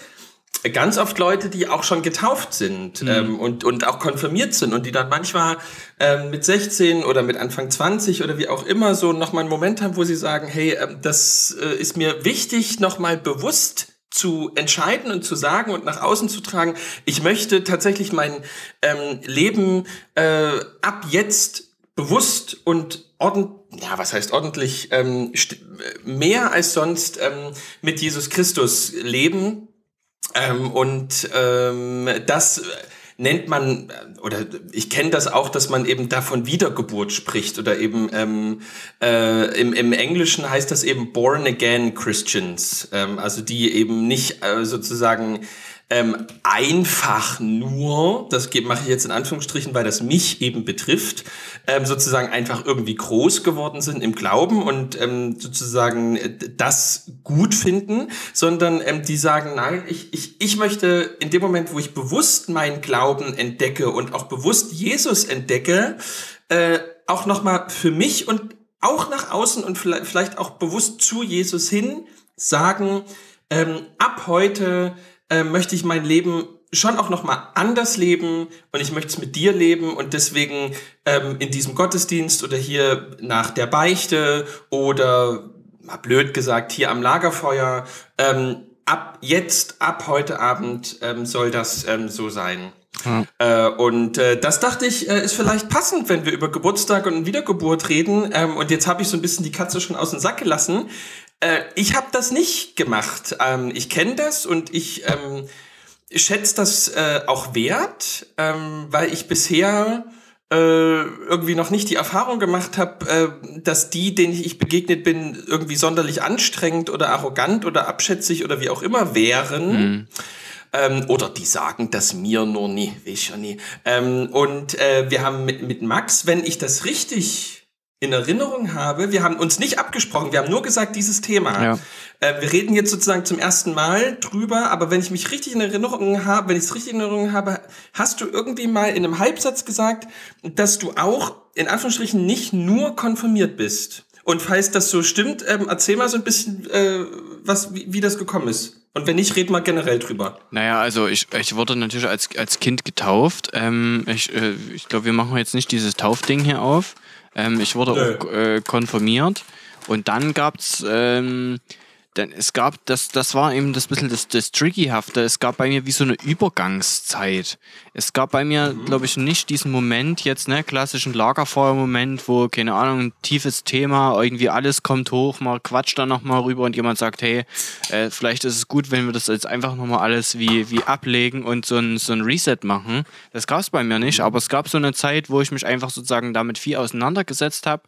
ganz oft Leute, die auch schon getauft sind mhm. ähm, und, und auch konfirmiert sind und die dann manchmal ähm, mit 16 oder mit Anfang 20 oder wie auch immer so nochmal einen Moment haben, wo sie sagen, hey, äh, das äh, ist mir wichtig, nochmal bewusst zu entscheiden und zu sagen und nach außen zu tragen, ich möchte tatsächlich mein ähm, Leben äh, ab jetzt bewusst und ordentlich, ja, was heißt ordentlich, ähm, mehr als sonst ähm, mit Jesus Christus leben ähm, und ähm, das nennt man, oder ich kenne das auch, dass man eben davon Wiedergeburt spricht oder eben ähm, äh, im, im Englischen heißt das eben Born Again Christians, ähm, also die eben nicht äh, sozusagen ähm, einfach nur, das mache ich jetzt in Anführungsstrichen, weil das mich eben betrifft, ähm, sozusagen einfach irgendwie groß geworden sind im Glauben und ähm, sozusagen äh, das gut finden, sondern ähm, die sagen, nein, ich, ich, ich möchte in dem Moment, wo ich bewusst meinen Glauben entdecke und auch bewusst Jesus entdecke, äh, auch nochmal für mich und auch nach außen und vielleicht auch bewusst zu Jesus hin sagen, ähm, ab heute äh, möchte ich mein Leben schon auch noch mal anders leben und ich möchte es mit dir leben und deswegen ähm, in diesem Gottesdienst oder hier nach der Beichte oder mal blöd gesagt hier am Lagerfeuer ähm, ab jetzt, ab heute Abend ähm, soll das ähm, so sein. Ja. Äh, und äh, das dachte ich, äh, ist vielleicht passend, wenn wir über Geburtstag und Wiedergeburt reden. Ähm, und jetzt habe ich so ein bisschen die Katze schon aus dem Sack gelassen. Äh, ich habe das nicht gemacht. Ähm, ich kenne das und ich ähm, schätze das äh, auch wert, ähm, weil ich bisher äh, irgendwie noch nicht die Erfahrung gemacht habe, äh, dass die, denen ich begegnet bin, irgendwie sonderlich anstrengend oder arrogant oder abschätzig oder wie auch immer wären. Mhm. Ähm, oder die sagen das mir nur nie, weiß ja nie. Ähm, und äh, wir haben mit, mit Max, wenn ich das richtig in Erinnerung habe, wir haben uns nicht abgesprochen, wir haben nur gesagt, dieses Thema. Ja. Äh, wir reden jetzt sozusagen zum ersten Mal drüber, aber wenn ich mich richtig in Erinnerung habe, wenn ich es richtig in Erinnerung habe, hast du irgendwie mal in einem Halbsatz gesagt, dass du auch in Anführungsstrichen nicht nur konfirmiert bist. Und falls das so stimmt, ähm, erzähl mal so ein bisschen, äh, was, wie, wie das gekommen ist. Und wenn nicht, red mal generell drüber. Naja, also ich, ich wurde natürlich als, als Kind getauft. Ähm, ich äh, ich glaube, wir machen jetzt nicht dieses Taufding hier auf. Ähm, ich wurde auch äh, konfirmiert. Und dann gab es, ähm, denn es gab, das, das war eben das bisschen das, das Trickyhafte. Es gab bei mir wie so eine Übergangszeit. Es gab bei mir, mhm. glaube ich, nicht diesen Moment jetzt, ne, klassischen Lagerfeuer-Moment, wo, keine Ahnung, ein tiefes Thema, irgendwie alles kommt hoch, man quatscht da nochmal rüber und jemand sagt, hey, äh, vielleicht ist es gut, wenn wir das jetzt einfach nochmal alles wie, wie ablegen und so ein, so ein Reset machen. Das gab es bei mir nicht, aber es gab so eine Zeit, wo ich mich einfach sozusagen damit viel auseinandergesetzt habe,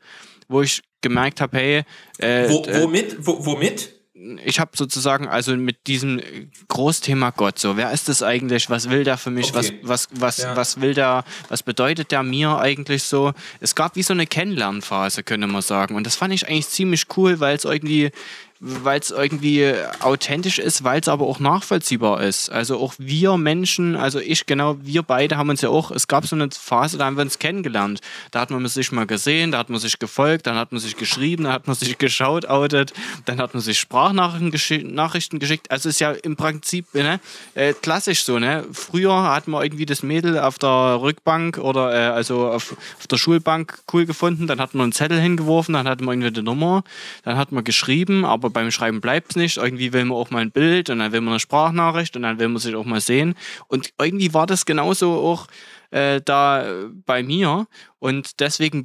wo ich gemerkt habe, hey, äh, wo, womit? Wo, womit? Ich habe sozusagen also mit diesem Großthema Gott so, wer ist das eigentlich? Was will der für mich? Okay. Was was was ja. was will der? Was bedeutet der mir eigentlich so? Es gab wie so eine Kennenlernphase, könnte man sagen, und das fand ich eigentlich ziemlich cool, weil es irgendwie weil es irgendwie authentisch ist, weil es aber auch nachvollziehbar ist. Also auch wir Menschen, also ich genau, wir beide haben uns ja auch, es gab so eine Phase, da haben wir uns kennengelernt. Da hat man sich mal gesehen, da hat man sich gefolgt, dann hat man sich geschrieben, dann hat man sich geschaut, outet, dann hat man sich Sprachnachrichten geschi Nachrichten geschickt. Also ist ja im Prinzip ne, äh, klassisch so. Ne? Früher hat man irgendwie das Mädel auf der Rückbank oder äh, also auf, auf der Schulbank cool gefunden, dann hat man einen Zettel hingeworfen, dann hat man irgendwie eine Nummer, dann hat man geschrieben, aber aber beim Schreiben bleibt es nicht. Irgendwie will man auch mal ein Bild und dann will man eine Sprachnachricht und dann will man sich auch mal sehen. Und irgendwie war das genauso auch äh, da bei mir. Und deswegen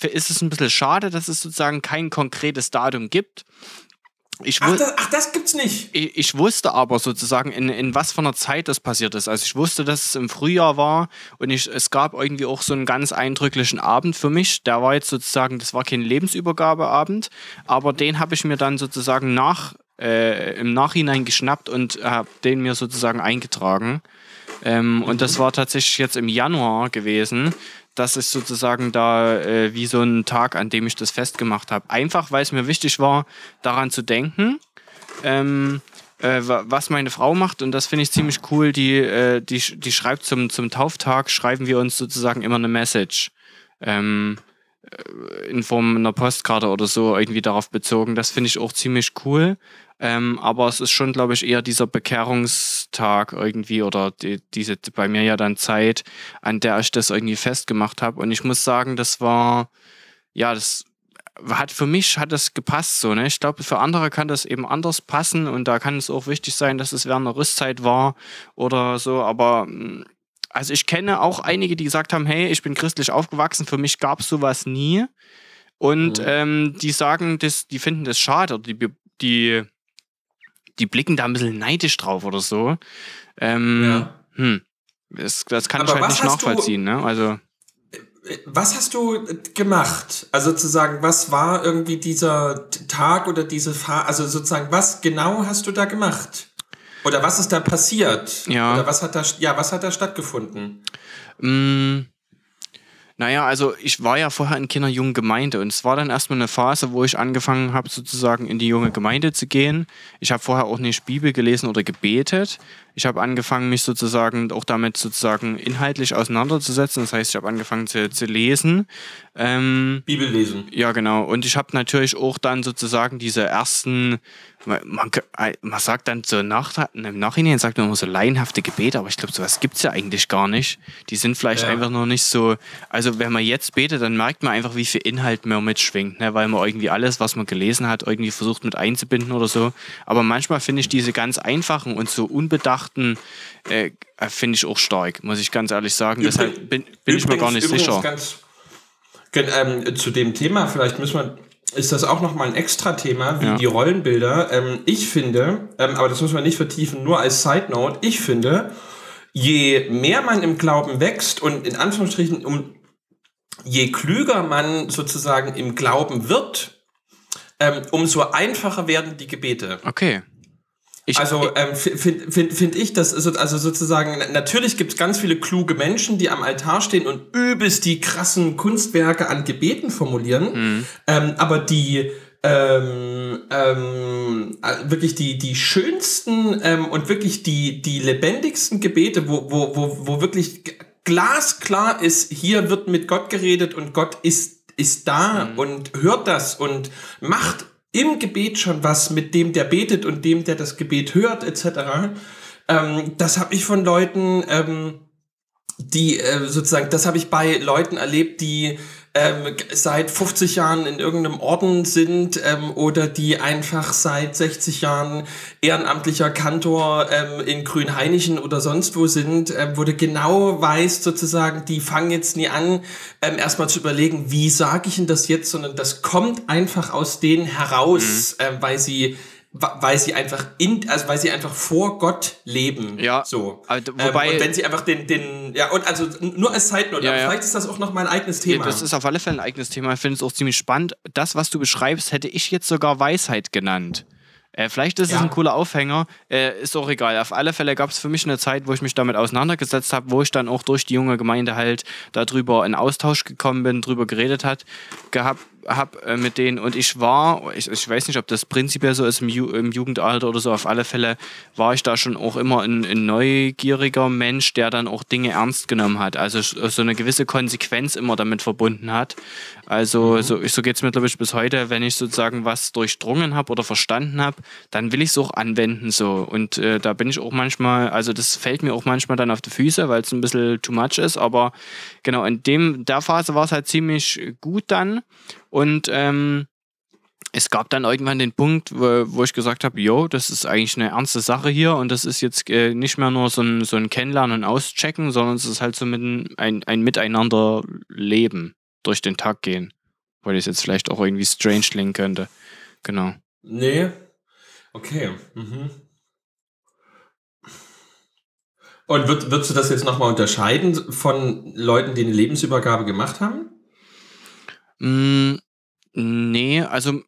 ist es ein bisschen schade, dass es sozusagen kein konkretes Datum gibt. Ich ach, das, ach, das gibt's nicht. Ich, ich, wusste aber sozusagen, in, in was von einer Zeit das passiert ist. Also ich wusste, dass es im Frühjahr war und ich, es gab irgendwie auch so einen ganz eindrücklichen Abend für mich. Der war jetzt sozusagen, das war kein Lebensübergabeabend, aber den habe ich mir dann sozusagen nach, äh, im Nachhinein geschnappt und habe den mir sozusagen eingetragen. Ähm, und das war tatsächlich jetzt im Januar gewesen das ist sozusagen da äh, wie so ein Tag, an dem ich das festgemacht habe. Einfach, weil es mir wichtig war, daran zu denken, ähm, äh, was meine Frau macht. Und das finde ich ziemlich cool. Die, äh, die, die schreibt zum, zum Tauftag, schreiben wir uns sozusagen immer eine Message. Ähm, äh, in Form einer Postkarte oder so irgendwie darauf bezogen. Das finde ich auch ziemlich cool. Ähm, aber es ist schon, glaube ich, eher dieser Bekehrungstag irgendwie oder die, diese bei mir ja dann Zeit, an der ich das irgendwie festgemacht habe. Und ich muss sagen, das war, ja, das hat für mich hat das gepasst so. Ne? Ich glaube, für andere kann das eben anders passen und da kann es auch wichtig sein, dass es während der Rüstzeit war oder so. Aber mm, also ich kenne auch einige, die gesagt haben, hey, ich bin christlich aufgewachsen, für mich gab es sowas nie. Und mhm. ähm, die sagen, das, die finden das schade oder die, die die blicken da ein bisschen neidisch drauf oder so. Ähm, ja. hm, das, das kann Aber ich halt nicht nachvollziehen, ne? Also. Was hast du gemacht? Also sozusagen, was war irgendwie dieser Tag oder diese Phase, also sozusagen, was genau hast du da gemacht? Oder was ist da passiert? Ja. Oder was hat da, ja, was hat da stattgefunden? Mm, naja, also ich war ja vorher in keiner jungen Gemeinde und es war dann erstmal eine Phase, wo ich angefangen habe, sozusagen in die junge Gemeinde zu gehen. Ich habe vorher auch nicht Bibel gelesen oder gebetet. Ich habe angefangen, mich sozusagen auch damit sozusagen inhaltlich auseinanderzusetzen. Das heißt, ich habe angefangen zu, zu lesen. Ähm, Bibel lesen. Ja, genau. Und ich habe natürlich auch dann sozusagen diese ersten man, man, sagt dann so nach, im Nachhinein sagt man immer so laienhafte Gebete, aber ich glaube, sowas gibt es ja eigentlich gar nicht. Die sind vielleicht ja. einfach noch nicht so. Also, wenn man jetzt betet, dann merkt man einfach, wie viel Inhalt man mitschwingt, ne? weil man irgendwie alles, was man gelesen hat, irgendwie versucht mit einzubinden oder so. Aber manchmal finde ich diese ganz einfachen und so unbedachten, äh, finde ich auch stark, muss ich ganz ehrlich sagen. Übrig, Deshalb bin, bin ich mir gar nicht sicher. Ganz, ähm, zu dem Thema, vielleicht müssen wir ist das auch nochmal ein extra Thema, wie ja. die Rollenbilder. Ähm, ich finde, ähm, aber das muss man nicht vertiefen, nur als Side Note, ich finde, je mehr man im Glauben wächst und in Anführungsstrichen, um, je klüger man sozusagen im Glauben wird, ähm, umso einfacher werden die Gebete. Okay. Ich, also ähm, finde find, find ich, dass also sozusagen, natürlich gibt es ganz viele kluge Menschen, die am Altar stehen und übelst die krassen Kunstwerke an Gebeten formulieren, mhm. ähm, aber die ähm, ähm, äh, wirklich die, die schönsten ähm, und wirklich die, die lebendigsten Gebete, wo, wo, wo, wo wirklich glasklar ist, hier wird mit Gott geredet und Gott ist, ist da mhm. und hört das und macht im Gebet schon was mit dem, der betet und dem, der das Gebet hört, etc. Ähm, das habe ich von Leuten, ähm, die äh, sozusagen, das habe ich bei Leuten erlebt, die ähm, seit 50 Jahren in irgendeinem Orden sind ähm, oder die einfach seit 60 Jahren ehrenamtlicher Kantor ähm, in Grünheinichen oder sonst wo sind, ähm, wo du genau weißt sozusagen, die fangen jetzt nie an, ähm, erstmal zu überlegen, wie sage ich denn das jetzt, sondern das kommt einfach aus denen heraus, mhm. äh, weil sie weil sie einfach in, also weil sie einfach vor Gott leben. Ja. So. Also, wobei, ähm, und wenn sie einfach den, den, ja, und also nur als Zeitnote, ja, ja. vielleicht ist das auch noch mal ein eigenes Thema. Ja, das ist auf alle Fälle ein eigenes Thema. Ich finde es auch ziemlich spannend. Das, was du beschreibst, hätte ich jetzt sogar Weisheit genannt. Äh, vielleicht ist es ein cooler Aufhänger, äh, ist auch egal. Auf alle Fälle gab es für mich eine Zeit, wo ich mich damit auseinandergesetzt habe, wo ich dann auch durch die junge Gemeinde halt darüber in Austausch gekommen bin, drüber geredet hat, gehabt, habe äh, mit denen und ich war, ich, ich, weiß nicht, ob das prinzipiell so ist im, Ju im, Jugendalter oder so, auf alle Fälle war ich da schon auch immer ein, ein, neugieriger Mensch, der dann auch Dinge ernst genommen hat, also so eine gewisse Konsequenz immer damit verbunden hat. Also mhm. so, so geht es mir, glaube ich, bis heute, wenn ich sozusagen was durchdrungen habe oder verstanden habe, dann will ich es auch anwenden so und äh, da bin ich auch manchmal, also das fällt mir auch manchmal dann auf die Füße, weil es ein bisschen too much ist, aber genau, in dem, der Phase war es halt ziemlich gut dann und ähm, es gab dann irgendwann den Punkt, wo, wo ich gesagt habe, jo, das ist eigentlich eine ernste Sache hier und das ist jetzt äh, nicht mehr nur so ein, so ein Kennenlernen und Auschecken, sondern es ist halt so mit ein, ein Miteinander leben, durch den Tag gehen. Weil es jetzt vielleicht auch irgendwie strange klingen könnte. Genau. Nee. Okay. Mhm. Und würd, würdest du das jetzt nochmal unterscheiden von Leuten, die eine Lebensübergabe gemacht haben? Mm, nee, also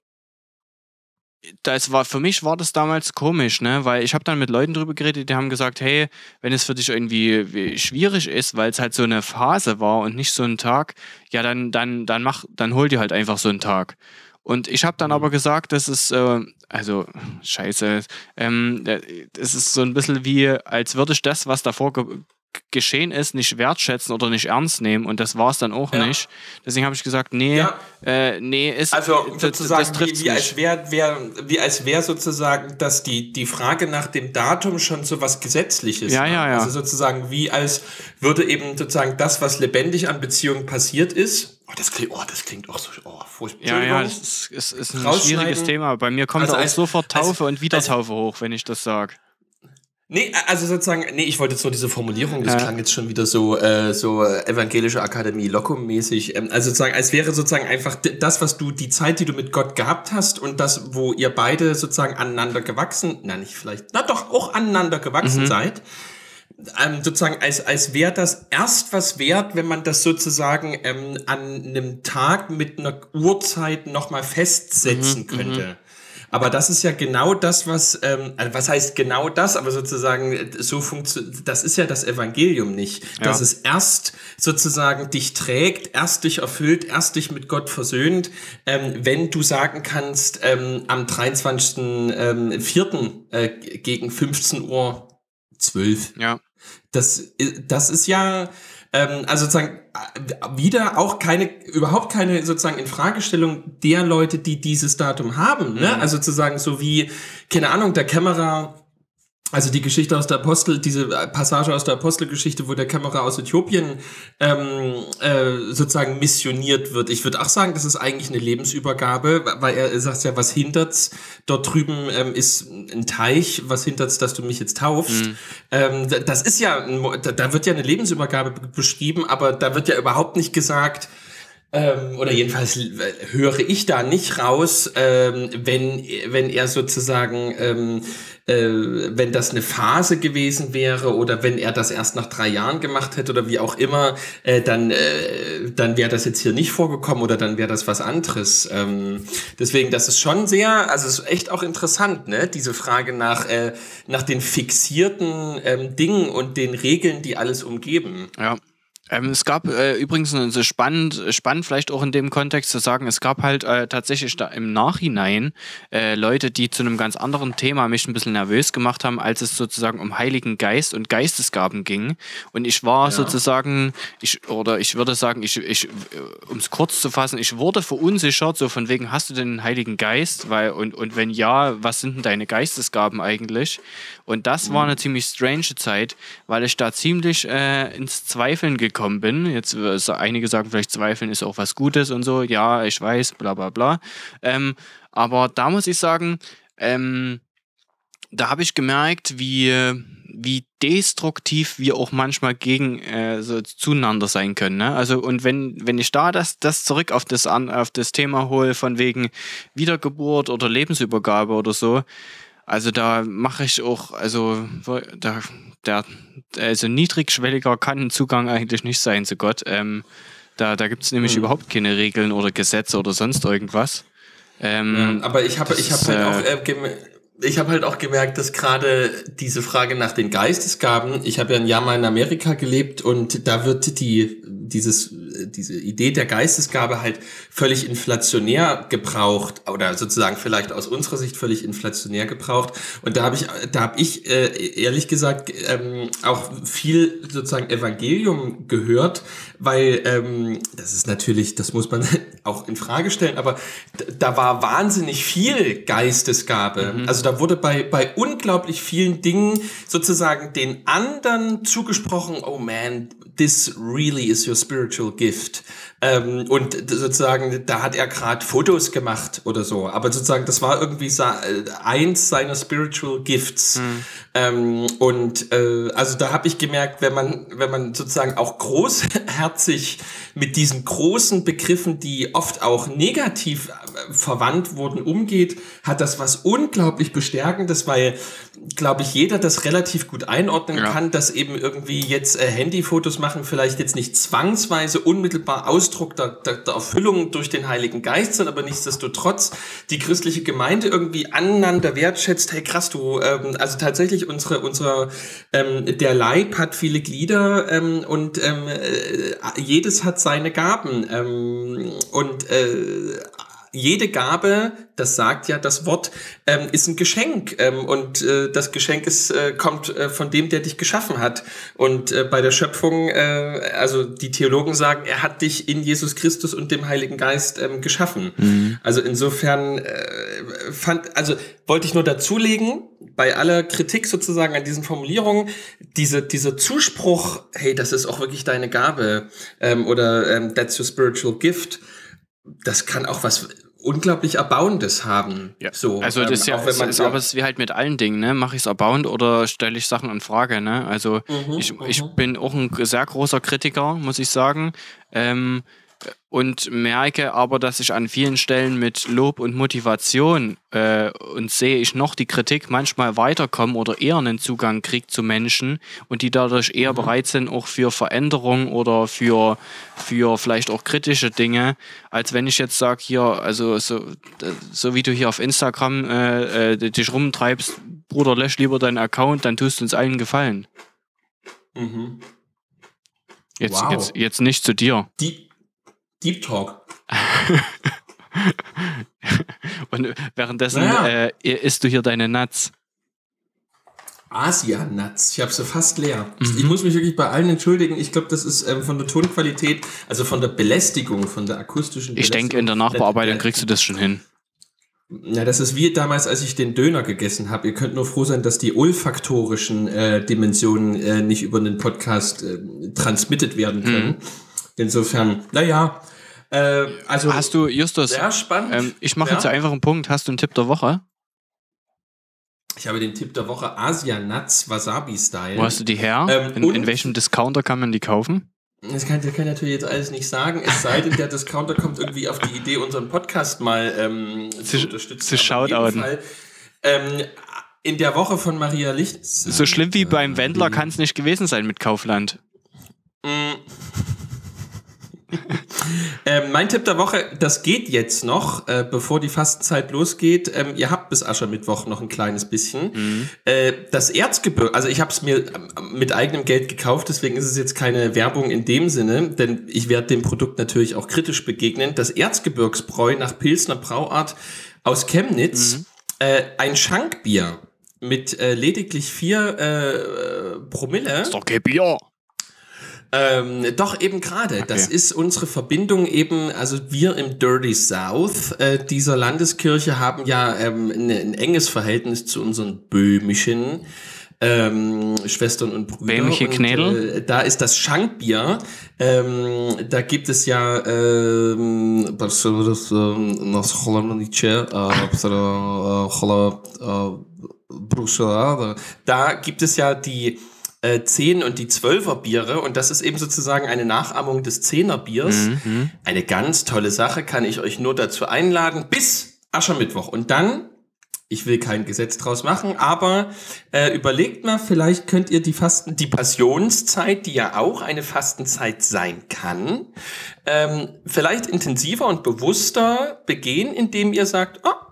das war für mich war das damals komisch, ne, weil ich habe dann mit Leuten drüber geredet, die haben gesagt, hey, wenn es für dich irgendwie schwierig ist, weil es halt so eine Phase war und nicht so ein Tag, ja, dann dann dann mach dann hol dir halt einfach so einen Tag. Und ich habe dann aber mhm. gesagt, das ist, äh, also scheiße, ähm, das ist so ein bisschen wie, als würde ich das, was davor ge geschehen ist, nicht wertschätzen oder nicht ernst nehmen und das war es dann auch ja. nicht. Deswegen habe ich gesagt, nee, ja. äh, nee, ist also sozusagen das, das wie, wie, als wäre wär, wie als wäre sozusagen, dass die die Frage nach dem Datum schon so was Gesetzliches. Ja, ja, ja. Also sozusagen wie als würde eben sozusagen das, was lebendig an Beziehungen passiert ist. Oh, das klingt, oh, das klingt auch so oh, furchtbar. Ja, ja, das ist, ist, ist ein schwieriges Thema. Bei mir kommt also auch sofort Taufe und Wiedertaufe hoch, wenn ich das sage. Nee, also sozusagen, nee, ich wollte jetzt nur diese Formulierung, das ja. klang jetzt schon wieder so, äh, so äh, evangelische Akademie Lockum-mäßig. Ähm, also sozusagen, als wäre sozusagen einfach das, was du, die Zeit, die du mit Gott gehabt hast und das, wo ihr beide sozusagen aneinander gewachsen, na nicht vielleicht, na doch auch aneinander gewachsen mhm. seid, ähm, sozusagen als, als wäre das erst was wert, wenn man das sozusagen ähm, an einem Tag mit einer Uhrzeit nochmal festsetzen mhm, könnte. Aber das ist ja genau das, was, ähm, also was heißt genau das, aber sozusagen so funktioniert, das ist ja das Evangelium nicht. Ja. Dass es erst sozusagen dich trägt, erst dich erfüllt, erst dich mit Gott versöhnt, ähm, wenn du sagen kannst, ähm, am 23.04. Ähm, äh, gegen 15 Uhr zwölf. Ja. Das, das ist ja, ähm, also sozusagen äh, wieder auch keine, überhaupt keine sozusagen Infragestellung der Leute, die dieses Datum haben. Ne? Mhm. Also sozusagen so wie, keine Ahnung, der Kämmerer also die Geschichte aus der Apostel, diese Passage aus der Apostelgeschichte, wo der Kämmerer aus Äthiopien ähm, äh, sozusagen missioniert wird. Ich würde auch sagen, das ist eigentlich eine Lebensübergabe, weil er sagt ja, was hindert's? Dort drüben ähm, ist ein Teich, was hindert's, dass du mich jetzt taufst? Mhm. Ähm, das ist ja, da wird ja eine Lebensübergabe be- beschrieben, aber da wird ja überhaupt nicht gesagt, ähm, oder jedenfalls äh, höre ich da nicht raus, ähm, wenn, wenn er sozusagen, ähm, äh, wenn das eine Phase gewesen wäre oder wenn er das erst nach drei Jahren gemacht hätte oder wie auch immer, äh, dann, äh, dann wäre das jetzt hier nicht vorgekommen oder dann wäre das was anderes. Ähm, deswegen, das ist schon sehr, also es ist echt auch interessant, ne? diese Frage nach, äh, nach den fixierten ähm, Dingen und den Regeln, die alles umgeben. Ja. Ähm, es gab äh, übrigens äh, so spannend, spannend vielleicht auch in dem Kontext zu sagen, es gab halt äh, tatsächlich da im Nachhinein äh, Leute, die zu einem ganz anderen Thema mich ein bisschen nervös gemacht haben, als es sozusagen um Heiligen Geist und Geistesgaben ging. Und ich war Ja. sozusagen, ich, oder ich würde sagen, ich, ich, um es kurz zu fassen, ich wurde verunsichert, so von wegen, hast du denn den Heiligen Geist? Weil, und, und wenn ja, was sind denn deine Geistesgaben eigentlich? Und das war eine ziemlich strange Zeit, weil ich da ziemlich äh, ins Zweifeln gekommen bin. Jetzt äh, einige sagen vielleicht, Zweifeln ist auch was Gutes und so. Ja, ich weiß, bla bla bla. Ähm, aber da muss ich sagen, ähm, da habe ich gemerkt, wie, wie destruktiv wir auch manchmal gegen äh, so zueinander sein können. Ne? Also und wenn, wenn ich da das, das zurück auf das, an, auf das Thema hole, von wegen Wiedergeburt oder Lebensübergabe oder so, also da mache ich auch, also da, der, also niedrigschwelliger kann ein Zugang eigentlich nicht sein zu Gott. Ähm, da da gibt es nämlich Hm. überhaupt keine Regeln oder Gesetze oder sonst irgendwas. Ähm, Aber ich habe ich ist, halt äh, auch äh, ich habe halt auch gemerkt, dass gerade diese Frage nach den Geistesgaben, ich habe ja ein Jahr mal in Amerika gelebt und da wird die dieses diese Idee der Geistesgabe halt völlig inflationär gebraucht oder sozusagen vielleicht aus unserer Sicht völlig inflationär gebraucht und da habe ich da habe ich äh, ehrlich gesagt ähm, auch viel sozusagen Evangelium gehört, weil ähm, das ist natürlich, das muss man auch in Frage stellen, aber da war wahnsinnig viel Geistesgabe. Also da wurde bei, bei unglaublich vielen Dingen sozusagen den anderen zugesprochen, oh man, this really is your spiritual gift. Ähm, und sozusagen, da hat er gerade Fotos gemacht oder so. Aber sozusagen, das war irgendwie äh, eins seiner spiritual gifts. Ähm, und äh, also da habe ich gemerkt, wenn man, wenn man sozusagen auch großherzig mit diesen großen Begriffen, die oft auch negativ äh, verwandt wurden, umgeht, hat das was unglaublich Bestärkendes, weil, glaube ich, jeder das relativ gut einordnen Ja. kann, dass eben irgendwie jetzt äh, Handyfotos machen vielleicht jetzt nicht zwangsweise unmittelbar Ausdruck der, der, der Erfüllung durch den Heiligen Geist sind, aber nichtsdestotrotz die christliche Gemeinde irgendwie aneinander wertschätzt. Hey, krass, du, ähm, also tatsächlich unsere, unsere, ähm, der Leib hat viele Glieder ähm, und ähm, äh, jedes hat seine Gaben ähm, und äh, jede Gabe, das sagt ja das Wort, ähm, ist ein Geschenk ähm, und äh, das Geschenk ist, äh, kommt äh, von dem, der dich geschaffen hat. Und äh, bei der Schöpfung, äh, also die Theologen sagen, er hat dich in Jesus Christus und dem Heiligen Geist ähm, geschaffen. Also insofern äh, fand, also wollte ich nur dazulegen, bei aller Kritik sozusagen an diesen Formulierungen, diese, dieser Zuspruch, hey, das ist auch wirklich deine Gabe ähm, oder ähm, that's your spiritual gift, das kann auch was unglaublich Erbauendes haben. Ja. So, also das ist ja, auch wenn man ist, aber es ist wie halt mit allen Dingen, ne? Mache ich es erbauend oder stelle ich Sachen in Frage, ne? Also Mhm, ich, ich bin auch ein sehr großer Kritiker, muss ich sagen. Ähm, und merke aber, dass ich an vielen Stellen mit Lob und Motivation äh, und sehe ich noch die Kritik manchmal weiterkommen oder eher einen Zugang kriegt zu Menschen und die dadurch eher bereit sind, auch für Veränderung oder für, für vielleicht auch kritische Dinge, als wenn ich jetzt sage, hier, also so, so wie du hier auf Instagram äh, äh, dich rumtreibst, Bruder, lösch lieber deinen Account, dann tust du uns allen Gefallen. Mhm. Jetzt, Wow. jetzt, jetzt nicht zu dir. Deep, Deep Talk. Und währenddessen Naja. äh, isst du hier deine Nuts. Asia-Nuts. Ich habe sie fast leer. Ich muss mich wirklich bei allen entschuldigen. Ich glaube, das ist ähm, von der Tonqualität, also von der Belästigung, von der akustischen Ich denke, in der Nachbearbeitung kriegst du das schon hin. Na, das ist wie damals, als ich den Döner gegessen habe. Ihr könnt nur froh sein, dass die olfaktorischen äh, Dimensionen äh, nicht über den Podcast äh, transmitted werden können. Insofern, naja, äh, also Hast du, Justus, sehr spannend. ähm, ich mache Ja? jetzt einfach einen Punkt. Hast du einen Tipp der Woche? Ich habe den Tipp der Woche Asia Nuts Wasabi Style. Wo hast du die her? Ähm, in, in welchem Discounter kann man die kaufen? Das kann, das kann ich natürlich jetzt alles nicht sagen, es sei denn, der Discounter kommt irgendwie auf die Idee, unseren Podcast mal ähm, zu, Zu- unterstützen. zu shoutouten. Ähm, in der Woche von Maria Licht. So schlimm wie beim Wendler kann es nicht gewesen sein mit Kaufland. Ähm, mein Tipp der Woche, das geht jetzt noch, äh, bevor die Fastenzeit losgeht. Ähm, ihr habt bis Aschermittwoch noch ein kleines bisschen. Äh, das Erzgebirge, also ich habe es mir ähm, mit eigenem Geld gekauft, deswegen ist es jetzt keine Werbung in dem Sinne, denn ich werde dem Produkt natürlich auch kritisch begegnen. Das Erzgebirgsbräu nach Pilsner Brauart aus Chemnitz, äh, ein Schankbier mit äh, lediglich vier äh, Promille. Ist doch kein Bier. Ähm, doch, eben gerade. Das ist unsere Verbindung eben, also wir im Dirty South äh, dieser Landeskirche haben ja ähm, ein, ein enges Verhältnis zu unseren böhmischen ähm, Schwestern und Brüdern. Böhmische Und, Knädel? Äh, da ist das Schankbier. Ähm, da gibt es ja ähm, ähm, äh, äh, äh. Da gibt es ja die äh, 10 und die 12er Biere und das ist eben sozusagen eine Nachahmung des 10er Biers. Eine ganz tolle Sache, kann ich euch nur dazu einladen, bis Aschermittwoch. Und dann, ich will kein Gesetz draus machen, aber äh, überlegt mal, vielleicht könnt ihr die Fasten, die Passionszeit, die ja auch eine Fastenzeit sein kann, ähm, vielleicht intensiver und bewusster begehen, indem ihr sagt, oh,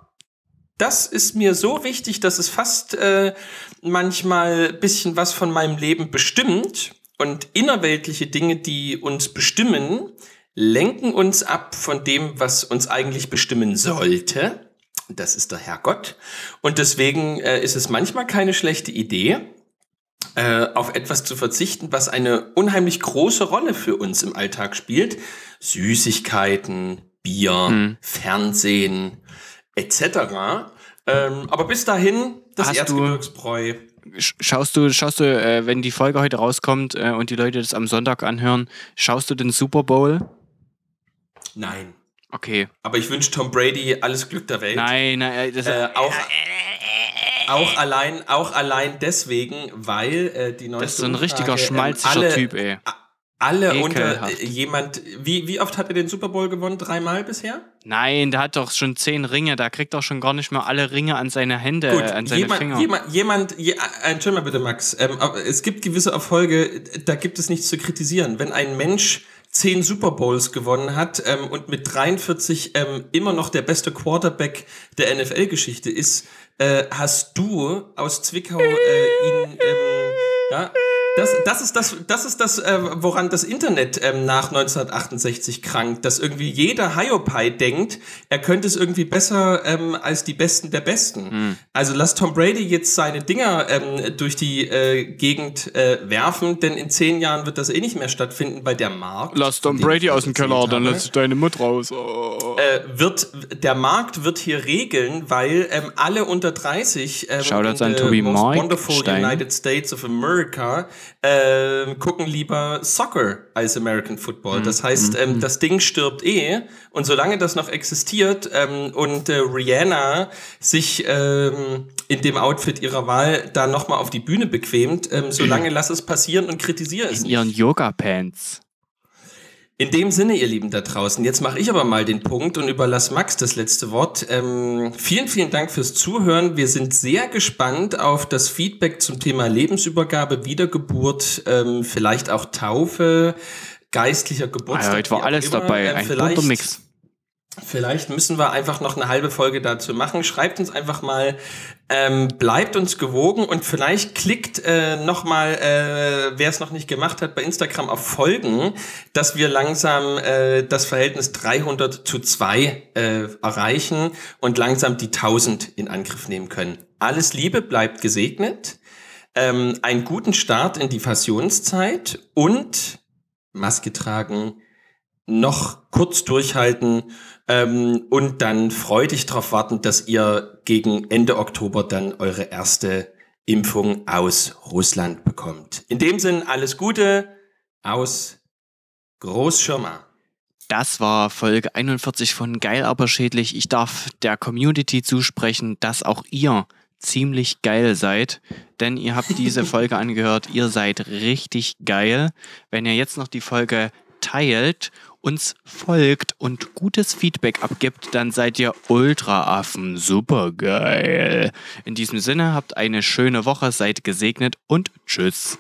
das ist mir so wichtig, dass es fast äh, manchmal ein bisschen was von meinem Leben bestimmt. Und innerweltliche Dinge, die uns bestimmen, lenken uns ab von dem, was uns eigentlich bestimmen sollte. Das ist der Herrgott. Und deswegen äh, ist es manchmal keine schlechte Idee, äh, auf etwas zu verzichten, was eine unheimlich große Rolle für uns im Alltag spielt. Süßigkeiten, Bier, Fernsehen, etc. Ähm, aber bis dahin das Hast Erzgebirgsbräu. Sch- Schaust du, schaust du, äh, wenn die Folge heute rauskommt äh, und die Leute das am Sonntag anhören, schaust du den Super Bowl? Nein. Okay. Aber ich wünsche Tom Brady alles Glück der Welt. Nein, nein, äh, das, Äh, auch, auch allein, auch allein deswegen, weil äh, die neueste das ist so ein richtiger Umfrage, ähm, schmalziger alle, Typ, ey. Alle unter Ekelhaft. äh, jemand. Wie, wie oft hat er den Super Bowl gewonnen? Dreimal bisher? Nein, der hat doch schon zehn Ringe, da kriegt doch schon gar nicht mehr alle Ringe an seine Hände, Gut, äh, an seine jemand, Finger. jemand, jemand, je, äh, entschuldigung mal bitte, Max. Ähm, es gibt gewisse Erfolge, da gibt es nichts zu kritisieren. Wenn ein Mensch zehn Super Bowls gewonnen hat ähm, und mit 43 ähm, immer noch der beste Quarterback der NFL-Geschichte ist, äh, hast du aus Zwickau äh, ihn, ähm, ja, das, das ist das, das ist das, äh, woran das Internet ähm, nach 1968 krankt, dass irgendwie jeder Hiopai denkt, er könnte es irgendwie besser ähm, als die Besten der Besten. Also lass Tom Brady jetzt seine Dinger ähm, durch die äh, Gegend äh, werfen, denn in zehn Jahren wird das eh nicht mehr stattfinden, weil der Markt. Lass Tom Brady aus dem Keller, dann habe, lass ich deine Mutter raus. Oh. äh, wird der Markt wird hier regeln, weil ähm, alle unter 30 ähm, Shoutouts in an Tobi most Mark wonderful Stein. United States of America ähm, gucken lieber Soccer als American Football. Mhm. Das heißt, ähm, das Ding stirbt eh und solange das noch existiert ähm, und äh, Rihanna sich ähm, in dem Outfit ihrer Wahl da nochmal auf die Bühne bequemt, ähm, solange lass es passieren und kritisiere es In nicht. ihren Yoga-Pants. In dem Sinne, ihr Lieben da draußen, jetzt mache ich aber mal den Punkt und überlasse Max das letzte Wort. Ähm, vielen, vielen Dank fürs Zuhören. Wir sind sehr gespannt auf das Feedback zum Thema Lebensübergabe, Wiedergeburt, ähm, vielleicht auch Taufe, geistlicher Geburtstag. Ah, heute war alles dabei, Ähm, ein vielleicht- Mix. Vielleicht müssen wir einfach noch eine halbe Folge dazu machen. Schreibt uns einfach mal, ähm, bleibt uns gewogen und vielleicht klickt äh, noch mal, äh, wer es noch nicht gemacht hat, bei Instagram auf Folgen, dass wir langsam äh, das Verhältnis 300 zu 2 äh, erreichen und langsam die 1000 in Angriff nehmen können. Alles Liebe, bleibt gesegnet. ähm, einen guten Start in die Passionszeit und Maske tragen, noch kurz durchhalten ähm, und dann freudig darauf warten, dass ihr gegen Ende Oktober dann eure erste Impfung aus Russland bekommt. In dem Sinn alles Gute aus Großschirma. Das war Folge 41 von Geil aber schädlich. Ich darf der Community zusprechen, dass auch ihr ziemlich geil seid, denn ihr habt diese Folge angehört. Ihr seid richtig geil. Wenn ihr jetzt noch die Folge teilt, uns folgt und gutes Feedback abgibt, dann seid ihr Ultraaffen. Super geil. In diesem Sinne habt eine schöne Woche, seid gesegnet und tschüss.